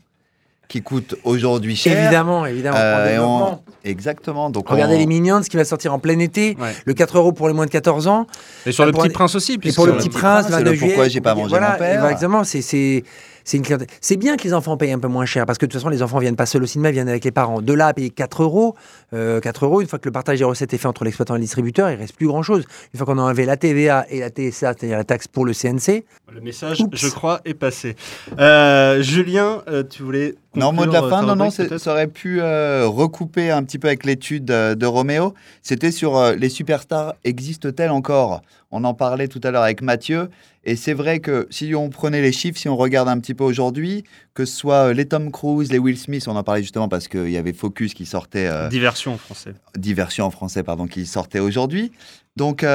qui coûtent aujourd'hui cher. Évidemment, évidemment. Euh, on-. Exactement. Donc Regardez on- les Minions qui va sortir en plein été. Ouais. Le 4 euros pour les moins de 14 ans. Et sur Ah, le pour Petit un- Prince aussi. Et pour le Petit Prince, Prince, le c'est 29 le juillet. Pourquoi j'ai pas mangé voilà, mon père. Exactement, c'est c'est clientèle. C'est bien que les enfants payent un peu moins cher parce que de toute façon les enfants viennent pas seuls au cinéma, ils viennent avec les parents. De là à payer 4 euros, euh, 4 euros une fois que le partage des recettes est fait entre l'exploitant et le distributeur, il reste plus grand chose. Une fois qu'on a enlevé la TVA et la TSA, c'est-à-dire la taxe pour le CNC, Le message, Oups. je crois, est passé. Euh, Julien, euh, tu voulais. Non, mot de la euh, fin, non, non, ça aurait pu euh, recouper un petit peu avec l'étude euh, de Roméo. C'était sur euh, les superstars existent-elles encore? On en parlait tout à l'heure avec Mathieu. Et c'est vrai que si on prenait les chiffres, si on regarde un petit peu aujourd'hui, que ce soit les Tom Cruise, les Will Smith, on en parlait justement parce qu'il y avait Focus qui sortait, euh, Diversion en français. diversion en français, pardon, qui sortait aujourd'hui. Donc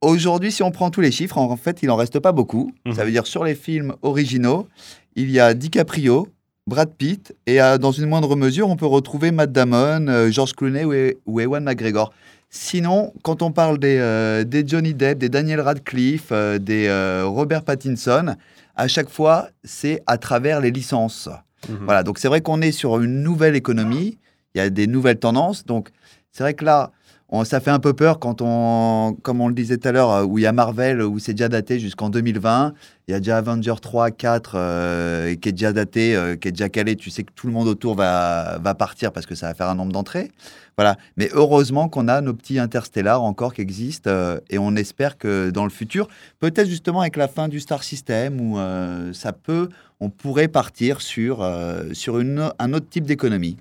aujourd'hui, si on prend tous les chiffres, en fait, il en reste pas beaucoup. Mhm. Ça veut dire sur les films originaux, il y a DiCaprio, Brad Pitt, et euh, dans une moindre mesure, on peut retrouver Matt Damon, euh, George Clooney ou, E- ou Ewan McGregor. Sinon, quand on parle des, euh, des Johnny Depp, des Daniel Radcliffe, euh, des euh, Robert Pattinson, à chaque fois, c'est à travers les licences. Mhm. Voilà, donc c'est vrai qu'on est sur une nouvelle économie, il y a des nouvelles tendances, donc c'est vrai que là, on- ça fait un peu peur quand on, comme on le disait tout à l'heure, où il y a Marvel, où c'est déjà daté jusqu'en 2020, il y a déjà Avengers 3, 4, euh, qui est déjà daté, euh, qui est déjà calé, tu sais que tout le monde autour va, va partir parce que ça va faire un nombre d'entrées. Voilà, mais heureusement qu'on a nos petits interstellars encore qui existent, euh, et on espère que dans le futur, peut-être justement avec la fin du Star System, où ça peut, on pourrait partir sur, sur un autre type d'économie.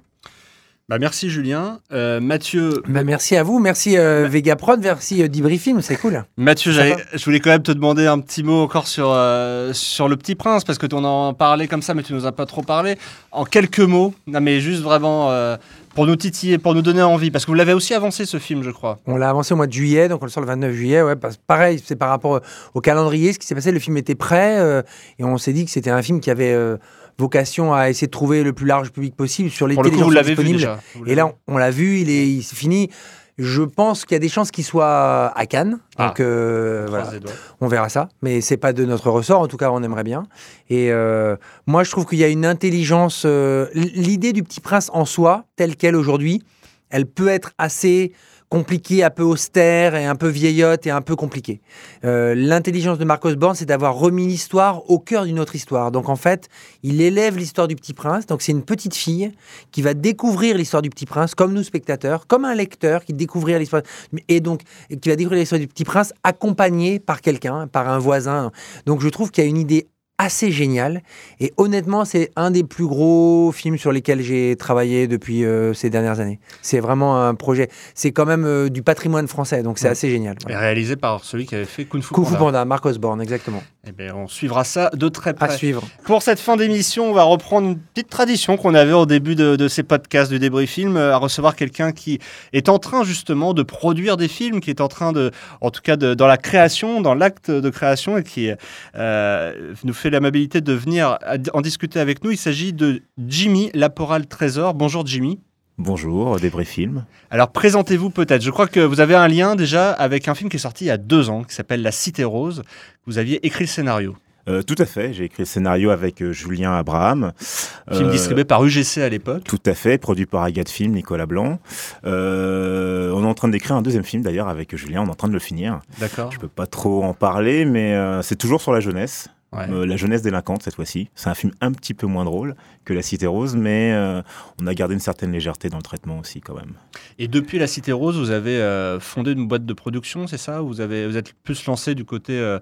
Bah, merci Julien. Euh, Mathieu, bah, merci à vous, merci euh, Vegaprod, merci euh, c'est cool. Mathieu je voulais quand même te demander un petit mot encore sur, euh, sur le Petit Prince, parce que tu en parlais comme ça, mais tu nous as pas trop parlé. En quelques mots, non mais juste vraiment euh, pour nous titiller, pour nous donner envie, parce que vous l'avez aussi avancé ce film, je crois. On l'a avancé au mois de juillet, donc on le sort le 29 juillet. Ouais, pareil, c'est par rapport au calendrier, ce qui s'est passé. Le film était prêt euh, et on s'est dit que c'était un film qui avait euh, vocation à essayer de trouver le plus large public possible sur les Pour le coup, vous télévisions l'avez vu disponibles. déjà. Vous Et là, on, on l'a vu, il est, il fini. Je pense qu'il y a des chances qu'il soit à Cannes. Ah. Donc euh, voilà, on verra ça. Mais c'est pas de notre ressort. En tout cas, on aimerait bien. Et euh, moi, je trouve qu'il y a une intelligence. euh, L'idée du Petit Prince en soi, telle qu'elle aujourd'hui, elle peut être assez compliquée, un peu austère et un peu vieillotte et un peu compliquée. Euh, L'intelligence de Marcos Born, c'est d'avoir remis l'histoire au cœur d'une autre histoire. Donc en fait, il élève l'histoire du Petit Prince. Donc c'est une petite fille qui va découvrir l'histoire du Petit Prince, comme nous spectateurs, comme un lecteur qui découvrir l'histoire et donc qui va découvrir l'histoire du Petit Prince accompagné par quelqu'un, par un voisin. Donc je trouve qu'il y a une idée assez géniale et honnêtement c'est un des plus gros films sur lesquels j'ai travaillé depuis euh, ces dernières années. C'est vraiment un projet, c'est quand même euh, du patrimoine français donc c'est Ouais. assez génial. Et réalisé par celui qui avait fait Kung Fu Kung Fu Panda. Panda, Marcos Born, exactement. Eh bien, on suivra ça de très À près. suivre. Pour cette fin d'émission, on va reprendre une petite tradition qu'on avait au début de, de ces podcasts du débris film, euh, à recevoir quelqu'un qui est en train justement de produire des films, qui est en train de, en tout cas de- dans la création, dans l'acte de création, et qui euh, nous fait l'amabilité de venir à- en discuter avec nous. Il s'agit de Jimmy Laporal Trésor. Bonjour Jimmy. Bonjour, Débris Film. Alors présentez-vous peut-être. Je crois que vous avez un lien déjà avec un film qui est sorti il y a deux ans, qui s'appelle La Cité Rose. Vous aviez écrit le scénario. Euh, tout à fait, j'ai écrit le scénario avec euh, Julien Abraham. Film Euh, distribué par UGC à l'époque. Tout à fait, produit par Agathe Film, Nicolas Blanc. Euh, on est en train d'écrire un deuxième film d'ailleurs avec Julien, on est en train de le finir. D'accord. Je peux pas trop en parler, mais c'est toujours sur la jeunesse. Ouais. La jeunesse délinquante cette fois-ci. C'est un film un petit peu moins drôle que La Cité Rose, mais euh, on a gardé une certaine légèreté dans le traitement aussi quand même. Et depuis La Cité Rose, vous avez euh, fondé une boîte de production, c'est ça? Vous, avez, vous êtes plus lancé du côté euh,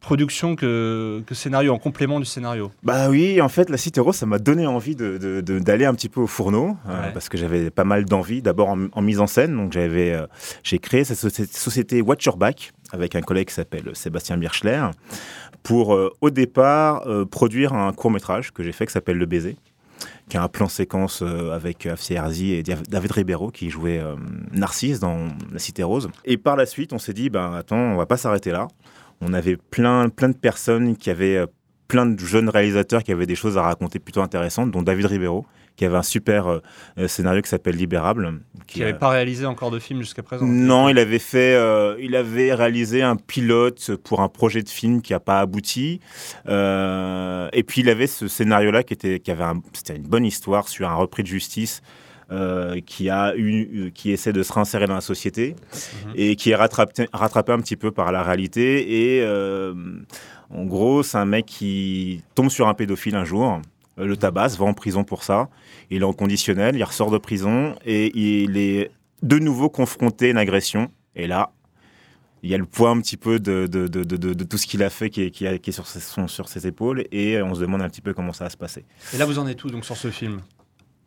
production que, que scénario, en complément du scénario. Bah oui, en fait, la Cité Rose, ça m'a donné envie de- de- de- d'aller un petit peu au fourneau, euh, parce que j'avais pas mal d'envie, d'abord en, en mise en scène. Donc j'avais, euh, j'ai créé cette soci- société Watch Your Back avec un collègue qui s'appelle Sébastien Birchler, pour euh, au départ euh, produire un court métrage que j'ai fait qui s'appelle Le Baiser qui a un plan séquence euh, avec Afsi Herzi et David Ribeiro qui jouait euh, Narcisse dans La Cité Rose. Et par la suite, on s'est dit, ben attends, on va pas s'arrêter là. On avait plein, plein de personnes qui avaient, euh, plein de jeunes réalisateurs qui avaient des choses à raconter plutôt intéressantes, dont David Ribeiro, qui avait un super euh, scénario qui s'appelle Libérable. Qui n'avait pas réalisé encore de film jusqu'à présent. Non, il avait fait, il avait réalisé un pilote pour un projet de film qui n'a pas abouti. et puis il avait ce scénario-là qui était, qui avait, une bonne histoire sur un repris de justice euh, qui, a eu, qui essaie de se réinsérer dans la société mhm. et qui est rattrapé, rattrapé un petit peu par la réalité. Et euh, en gros, c'est un mec qui tombe sur un pédophile un jour, euh, le tabasse, va en prison pour ça. Il est en conditionnel, il ressort de prison et il est de nouveau confronté à une agression. Et là, il y a le poids un petit peu de, de, de, de tout ce qu'il a fait qui est, qui, est sur, ses, sur ses épaules et on se demande un petit peu comment ça va se passer. Et là, vous en êtes tout donc sur ce film?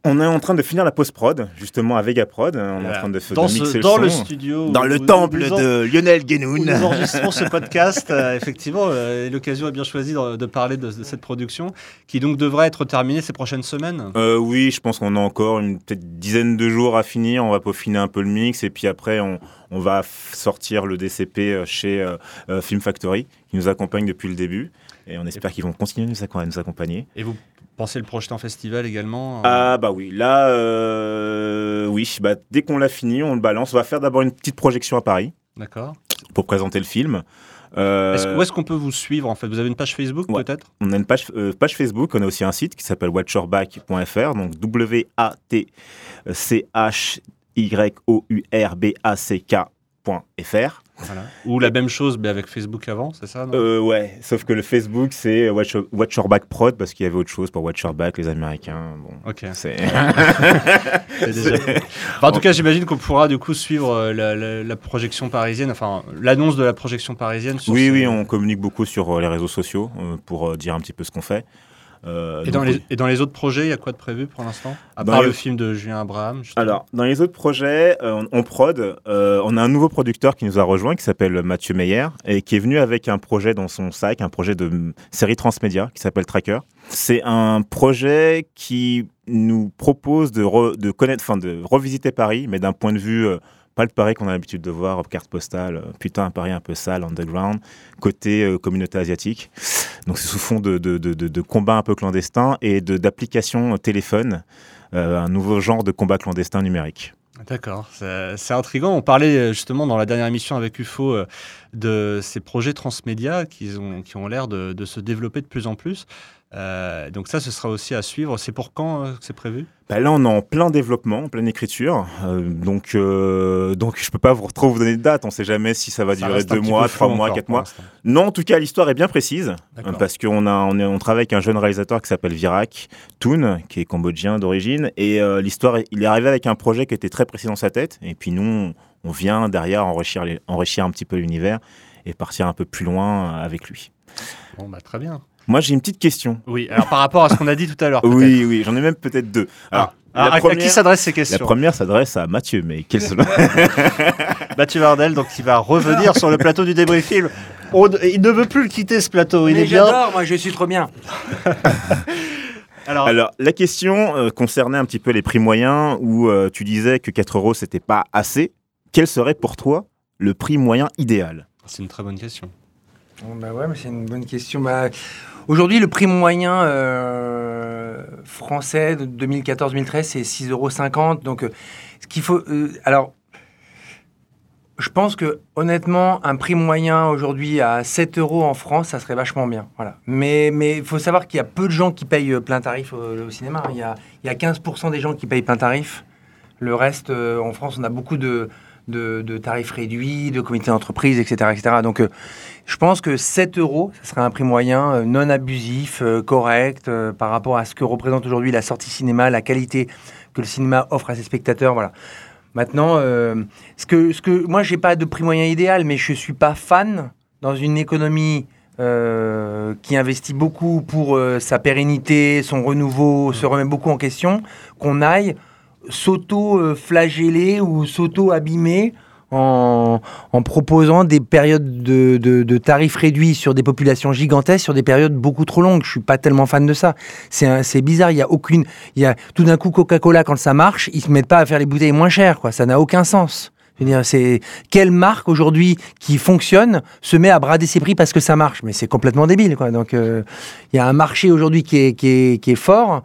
On est en train de finir la post-prod, justement avec Aprod. On est en train de, dans mixer dans le, son. studio. Dans le temple de Lionel Guénoun. Nous enregistrons ce <laughs> podcast. Euh, effectivement, euh, l'occasion est bien choisie de, parler de, cette production qui donc devrait être terminée ces prochaines semaines. Euh, oui, je pense qu'on a encore une peut-être dizaine de jours à finir. On va peaufiner un peu le mix et puis après, on, va sortir le DCP chez Film Factory qui nous accompagne depuis le début. Et on espère qu'ils vont continuer à nous accompagner. Et vous pensez le projeter en festival également euh Ah bah oui, là, euh, oui, bah, dès qu'on l'a fini, on le balance. On va faire d'abord une petite projection à Paris. D'accord. Pour présenter le film. Euh, où est-ce qu'on peut vous suivre en fait? Vous avez une page Facebook peut-être? On a une page, page Facebook, on a aussi un site qui s'appelle watcherback.fr, donc W-A-T-C-H-Y-O-U-R-B-A-C-K.fr. Ou la même chose, mais avec Facebook avant, c'est ça euh, Ouais, sauf que le Facebook, c'est Watch, Watch Your Back Prod, parce qu'il y avait autre chose pour Watch Your Back, les Américains. Bon, ok. C'est... <laughs> en tout cas, j'imagine qu'on pourra du coup suivre euh, la, projection parisienne, enfin l'annonce de la projection parisienne. oui, oui, on communique beaucoup sur euh, les réseaux sociaux pour dire un petit peu ce qu'on fait. Euh, et, dans les, et, dans les, autres projets, il y a quoi de prévu pour l'instant? À part le film de Julien Abraham Alors, dans les autres projets, euh, on, prod. Euh, on a un nouveau producteur qui nous a rejoint, qui s'appelle Mathieu Meyer, et qui est venu avec un projet dans son sac, un projet de série transmédia qui s'appelle Tracker. C'est un projet qui nous propose de, de connaître, enfin de revisiter Paris, mais d'un point de vue pas le Paris qu'on a l'habitude de voir, carte postale, putain, un Paris un peu sale, underground, côté euh, communauté asiatique. Donc c'est sous fond de, de, de, de, combat un peu clandestin et d'application téléphone, euh, un nouveau genre de combat clandestin numérique. D'accord, c'est intriguant. On parlait euh, justement dans la dernière émission avec UFO de ces projets transmédia qui ont, qui ont l'air de, se développer de plus en plus. Euh, donc ça, ce sera aussi à suivre. C'est pour quand euh, c'est prévu? Bah Là, on est en plein développement, en pleine écriture. Euh, donc, donc, je peux pas vous, trop vous donner de date. On ne sait jamais si ça va durer deux mois, trois mois, quatre mois. Non, en tout cas, l'histoire est bien précise. Parce qu'on on, on travaille avec un jeune réalisateur qui s'appelle Virak Toon, qui est cambodgien d'origine. Et l'histoire, il est arrivé avec un projet qui était très précis dans sa tête. Et puis nous, on vient derrière enrichir, enrichir un petit peu l'univers et partir un peu plus loin avec lui. Bon, bah, très bien. Moi, j'ai une petite question. Oui, alors par rapport à ce qu'on a dit tout à l'heure. <laughs> oui, oui, j'en ai même peut-être deux. Alors, ah. à, qui s'adressent ces questions La première s'adresse à Mathieu, mais quel <laughs> Mathieu Vardel, donc il va revenir sur le plateau du débrief film. il ne veut plus le quitter ce plateau. Il mais est bien. J'adore, moi, je suis trop bien. <laughs> Alors, Alors, la question euh, concernait un petit peu les prix moyens, où euh, tu disais que 4 euros, c'était pas assez. Quel serait pour toi le prix moyen idéal? C'est une très bonne question. bah ouais, mais c'est une bonne question. Bah, Aujourd'hui, le prix moyen euh, français de 2014-2013, c'est 6,50 euros. Donc, euh, ce qu'il faut. Euh, alors, je pense que honnêtement, un prix moyen aujourd'hui à 7 euros en France, ça serait vachement bien. Voilà. Mais il faut savoir qu'il y a peu de gens qui payent plein tarif au, cinéma. Il y, a, il y, a, 15% des gens qui payent plein tarif. Le reste, en France, on a beaucoup de, de, tarifs réduits, de comités d'entreprise, etc., etc. Donc, je pense que 7 euros, ce serait un prix moyen euh, non abusif, euh, correct, par rapport à ce que représente aujourd'hui la sortie cinéma, la qualité que le cinéma offre à ses spectateurs. Voilà. Maintenant, ce que, ce que, moi, j'ai pas de prix moyen idéal, mais je suis pas fan dans une économie qui investit beaucoup pour sa pérennité, son renouveau, se remet beaucoup en question, qu'on aille s'auto-flageller ou s'auto-abîmer en, proposant des périodes de, tarifs réduits sur des populations gigantesques, sur des périodes beaucoup trop longues. Je suis pas tellement fan de ça. C'est bizarre. Il y a aucune. Il y a tout d'un coup Coca-Cola quand ça marche, ils se mettent pas à faire les bouteilles moins chères. Quoi. Ça n'a aucun sens. C'est quelle marque aujourd'hui qui fonctionne se met à brader ses prix parce que ça marche? Mais c'est complètement débile. Donc, euh, il y a un marché aujourd'hui qui est fort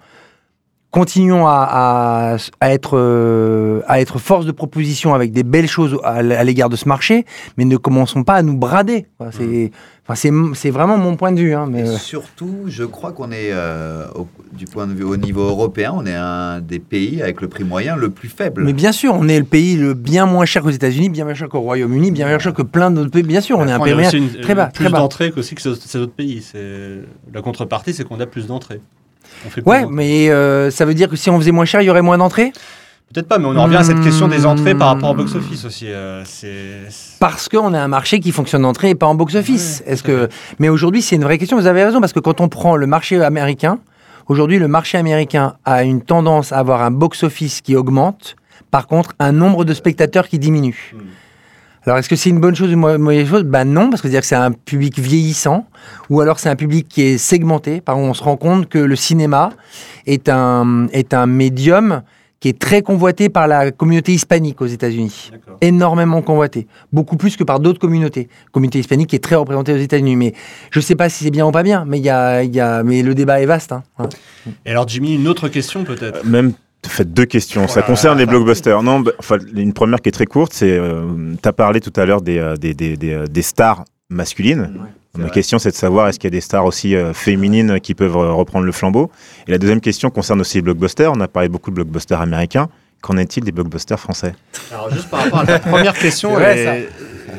continuons à, à- à être, euh, à être force de proposition avec des belles choses à, l'égard de ce marché, mais ne commençons pas à nous brader. Enfin, C'est enfin, vraiment mon point de vue. hein, mais, Et euh, surtout, je crois qu'on est, euh, au- du point de vue au niveau européen, on est un des pays avec le prix moyen le plus faible. mais bien sûr, on est le pays le bien moins cher qu'aux États-Unis, bien moins cher qu'au Royaume-Uni, bien moins cher que plein d'autres pays. Bien sûr, on est un pays une- très bas, plus très bas. d'entrées qu'aussi que ces autres pays. C'est la contrepartie, c'est qu'on a plus d'entrées. On fait Ouais, mais euh, ça veut dire que si on faisait moins cher, il y aurait moins d'entrées? Peut-être pas, mais on en revient à cette question des entrées par rapport au Hmm. box-office aussi. euh, Parce qu'on a un marché qui fonctionne d'entrée et pas en box-office. Est-ce que... Mais aujourd'hui, c'est une vraie question. Vous avez raison, parce que quand on prend le marché américain, aujourd'hui, le marché américain a une tendance à avoir un box-office qui augmente, par contre, un nombre de spectateurs qui diminue. Hmm. Alors, est-ce que c'est une bonne chose ou une mau- mauvaise chose? Ben non, parce que c'est-à-dire que c'est un public vieillissant, ou alors c'est un public qui est segmenté. Par contre, on se rend compte que le cinéma est un, est un médium qui est très convoité par la communauté hispanique aux États-Unis énormément convoité, beaucoup plus que par d'autres communautés. Communauté hispanique qui est très représentée aux États-Unis, mais je ne sais pas si c'est bien ou pas bien, mais il y a, il y a, mais le débat est vaste. hein. Et alors, Jimmy, une autre question peut-être? Même faites deux questions. Ça Voilà. concerne les blockbusters. Non, bah, enfin, une première qui est très courte, c'est tu as parlé tout à l'heure des, euh, des, des, des, euh, des stars masculines. Ma vrai. question, c'est de savoir est-ce qu'il y a des stars aussi euh, féminines qui peuvent euh, reprendre le flambeau? Et la deuxième question concerne aussi les blockbusters. On a parlé beaucoup de blockbusters américains. Qu'en est-il des blockbusters français? Alors, juste par rapport à ta première question, <laughs> vrai, et-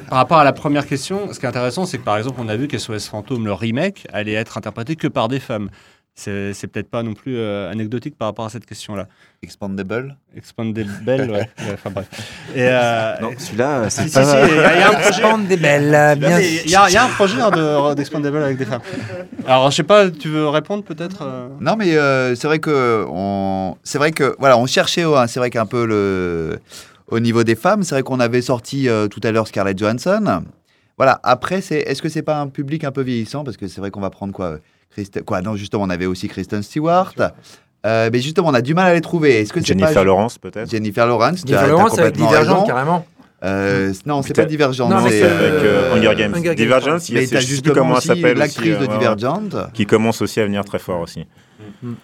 par rapport à la première question, ce qui est intéressant, c'est que par exemple, on a vu qu'SOS Fantôme, le remake, allait être interprété que par des femmes. C'est c'est peut-être pas non plus euh, anecdotique par rapport à cette question-là. Expandable. Expandable, ouais. <laughs> Enfin bref. Et, euh, Non, celui-là, si, si, si, il y, a un projet. Bien Il y, a il y a un projet hein, de- <laughs> d'Expandable avec des femmes. Alors, je sais pas, tu veux répondre peut-être euh? Non, mais euh, c'est vrai que on, c'est vrai que voilà, on cherchait, hein, c'est vrai qu'un peu le, au niveau des femmes, c'est vrai qu'on avait sorti euh, tout à l'heure Scarlett Johansson. Voilà. Après, c'est, est-ce que c'est pas un public un peu vieillissant? Parce que c'est vrai qu'on va prendre quoi, Christ- quoi Non, justement, on avait aussi Kristen Stewart. Euh, mais justement, on a du mal à les trouver. Est-ce que c'est Jennifer pas Lawrence, peut-être Jennifer Lawrence, tu as- Jennifer Lawrence complètement Divergent, carrément. Euh, non, c'est pas Divergent. Non, mais C'est c'est, c'est avec euh, euh, Hunger Games. Hunger Games, Divergence, il y a je sais plus justement comment elle aussi s'appelle. l'actrice aussi, de euh, ouais, Divergent. Qui commence aussi à venir très fort aussi.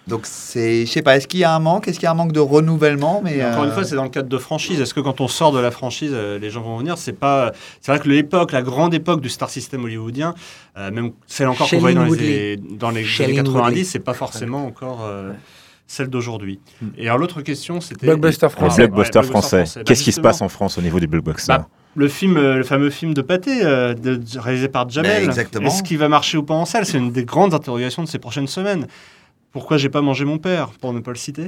Donc c'est, je sais pas, est-ce qu'il y a un manque, est-ce qu'il y a un manque de renouvellement, mais Encore une euh, fois, c'est dans le cadre de franchise. Est-ce que quand on sort de la franchise, euh, les gens vont venir? C'est pas. C'est vrai que l'époque, la grande époque du star system hollywoodien, euh, même celle encore qu'on voyait dans les, dans les années Shailene 90, Woodley. c'est pas forcément encore euh, celle d'aujourd'hui. Hmm. Et alors l'autre question, c'était Blockbuster Ah, Les français. ouais, ouais, français. Bah, Qu'est-ce qui se passe en France au niveau des blockbusters Bah, Le film, le fameux film de Pathé, euh, de- réalisé par Jamel. Mais exactement. Est-ce qu'il va marcher ou pas en salle? C'est une des grandes interrogations de ces prochaines semaines. Pourquoi j'ai pas mangé mon père, pour ne pas le citer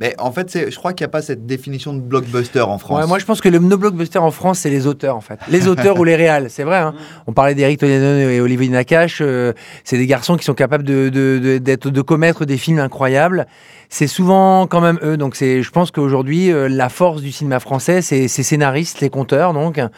Mais en fait, c'est- je crois qu'il n'y a pas cette définition de blockbuster en France. Ouais, moi, je pense que le no blockbuster en France, c'est les auteurs, en fait. Les auteurs <laughs> ou les réals, c'est vrai. hein. On parlait d'Eric Toledano et Olivier Nakache. euh, c'est des garçons qui sont capables de, de, de, d'être- de commettre des films incroyables. C'est souvent quand même eux. Donc, c'est, je pense qu'aujourd'hui, euh, la force du cinéma français, c'est ces scénaristes, les conteurs, donc, hein,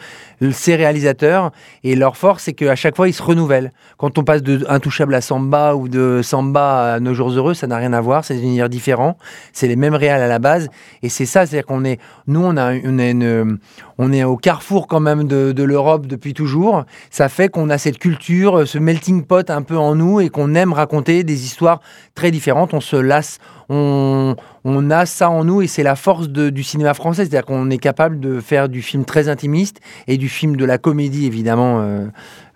ces réalisateurs. Et leur force, c'est qu'à chaque fois, ils se renouvellent. Quand on passe de Intouchable à Samba ou de Samba à Nos Jours Heureux, ça n'a rien à voir. C'est des univers différents. C'est les mêmes réals à la base. Et c'est ça, c'est-à-dire qu'on est, nous, on a, a une, on est au carrefour quand même de, l'Europe depuis toujours. Ça fait qu'on a cette culture, ce melting pot un peu en nous et qu'on aime raconter des histoires très différentes. On se lasse, on, a ça en nous et c'est la force du cinéma français. C'est-à-dire qu'on est capable de faire du film très intimiste et du film de la comédie évidemment. euh,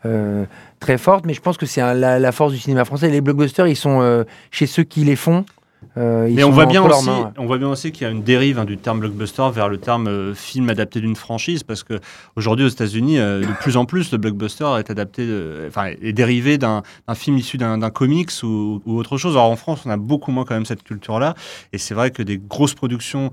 euh, très forte, mais je pense que c'est la force du cinéma français. Les blockbusters, ils sont euh, chez ceux qui les font. Euh, Mais on voit, bien aussi, mains, ouais. on voit bien aussi qu'il y a une dérive hein, du terme blockbuster vers le terme euh, film adapté d'une franchise, parce que aujourd'hui aux États-Unis, euh, de plus en plus, le blockbuster est adapté, enfin, est dérivé d'un film issu d'un d'un comics ou, ou autre chose. Alors en France, on a beaucoup moins quand même cette culture-là, et c'est vrai que des grosses productions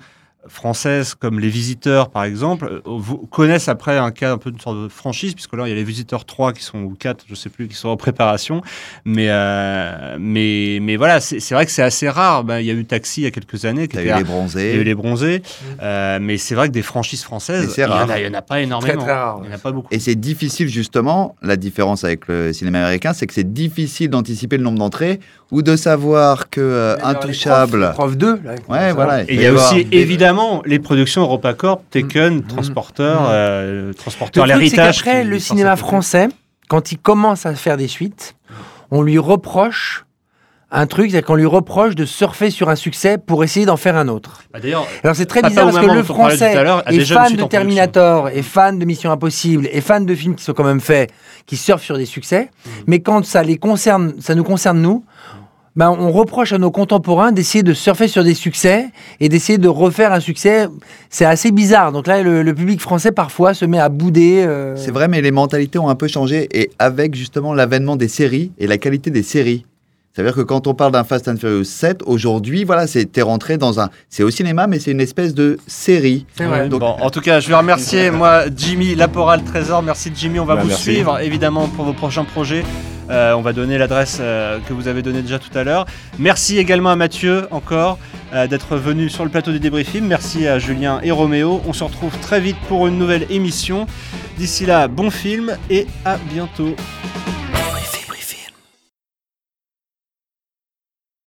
françaises comme Les Visiteurs, par exemple, euh, connaissent après un cas un peu de sorte de franchise, puisque là, il y a Les Visiteurs 3 qui sont, ou 4, je sais plus, qui sont en préparation. Mais, euh, mais, mais voilà, c'est vrai que c'est assez rare. Ben, Il y a eu Taxi il y a quelques années, qui était eu à- les il y a eu bronzés. les bronzés, euh, mais c'est vrai que des franchises françaises, il y, en rare. a, il y en a pas énormément. très rare, Il y en a pas beaucoup. Et c'est difficile justement, la différence avec le cinéma américain, c'est que c'est difficile d'anticiper le nombre d'entrées ou de savoir que euh, Intouchable. Prof 2. là, Ouais, voilà. Et il y a aussi des- évidemment les productions EuropaCorp, Taken, Mm. Transporteur, Mm. euh, Le Transporteur, truc, c'est l'héritage. qu'après, qui le cinéma français, quand il commence à faire des suites, on lui reproche un truc, c'est qu'on lui reproche de surfer sur un succès pour essayer d'en faire un autre. Bah, D'ailleurs, Alors c'est très bizarre parce que le français est déjà fan de en production. Terminator, est fan de Mission Impossible, est fan de films qui sont quand même faits, qui surfent sur des succès. Mmh. Mais quand ça les concerne, ça nous concerne nous. Ben, on reproche à nos contemporains d'essayer de surfer sur des succès et d'essayer de refaire un succès. C'est assez bizarre. Donc là, le, le public français parfois se met à bouder. euh, C'est vrai, mais les mentalités ont un peu changé et avec justement l'avènement des séries et la qualité des séries. C'est-à-dire que quand on parle d'un Fast and Furious 7, aujourd'hui, voilà, c'est rentré dans un. C'est au cinéma, mais c'est une espèce de série. C'est vrai. Donc- Bon, en tout cas, je vais remercier moi Jimmy Laporal Trésor. Merci Jimmy, on va Bah, vous merci. suivre évidemment pour vos prochains projets. Euh, on va donner l'adresse euh, que vous avez donnée déjà tout à l'heure. Merci également à Mathieu encore euh, d'être venu sur le plateau du débriefing. Merci à Julien et Roméo. On se retrouve très vite pour une nouvelle émission. D'ici là, bon film et à bientôt.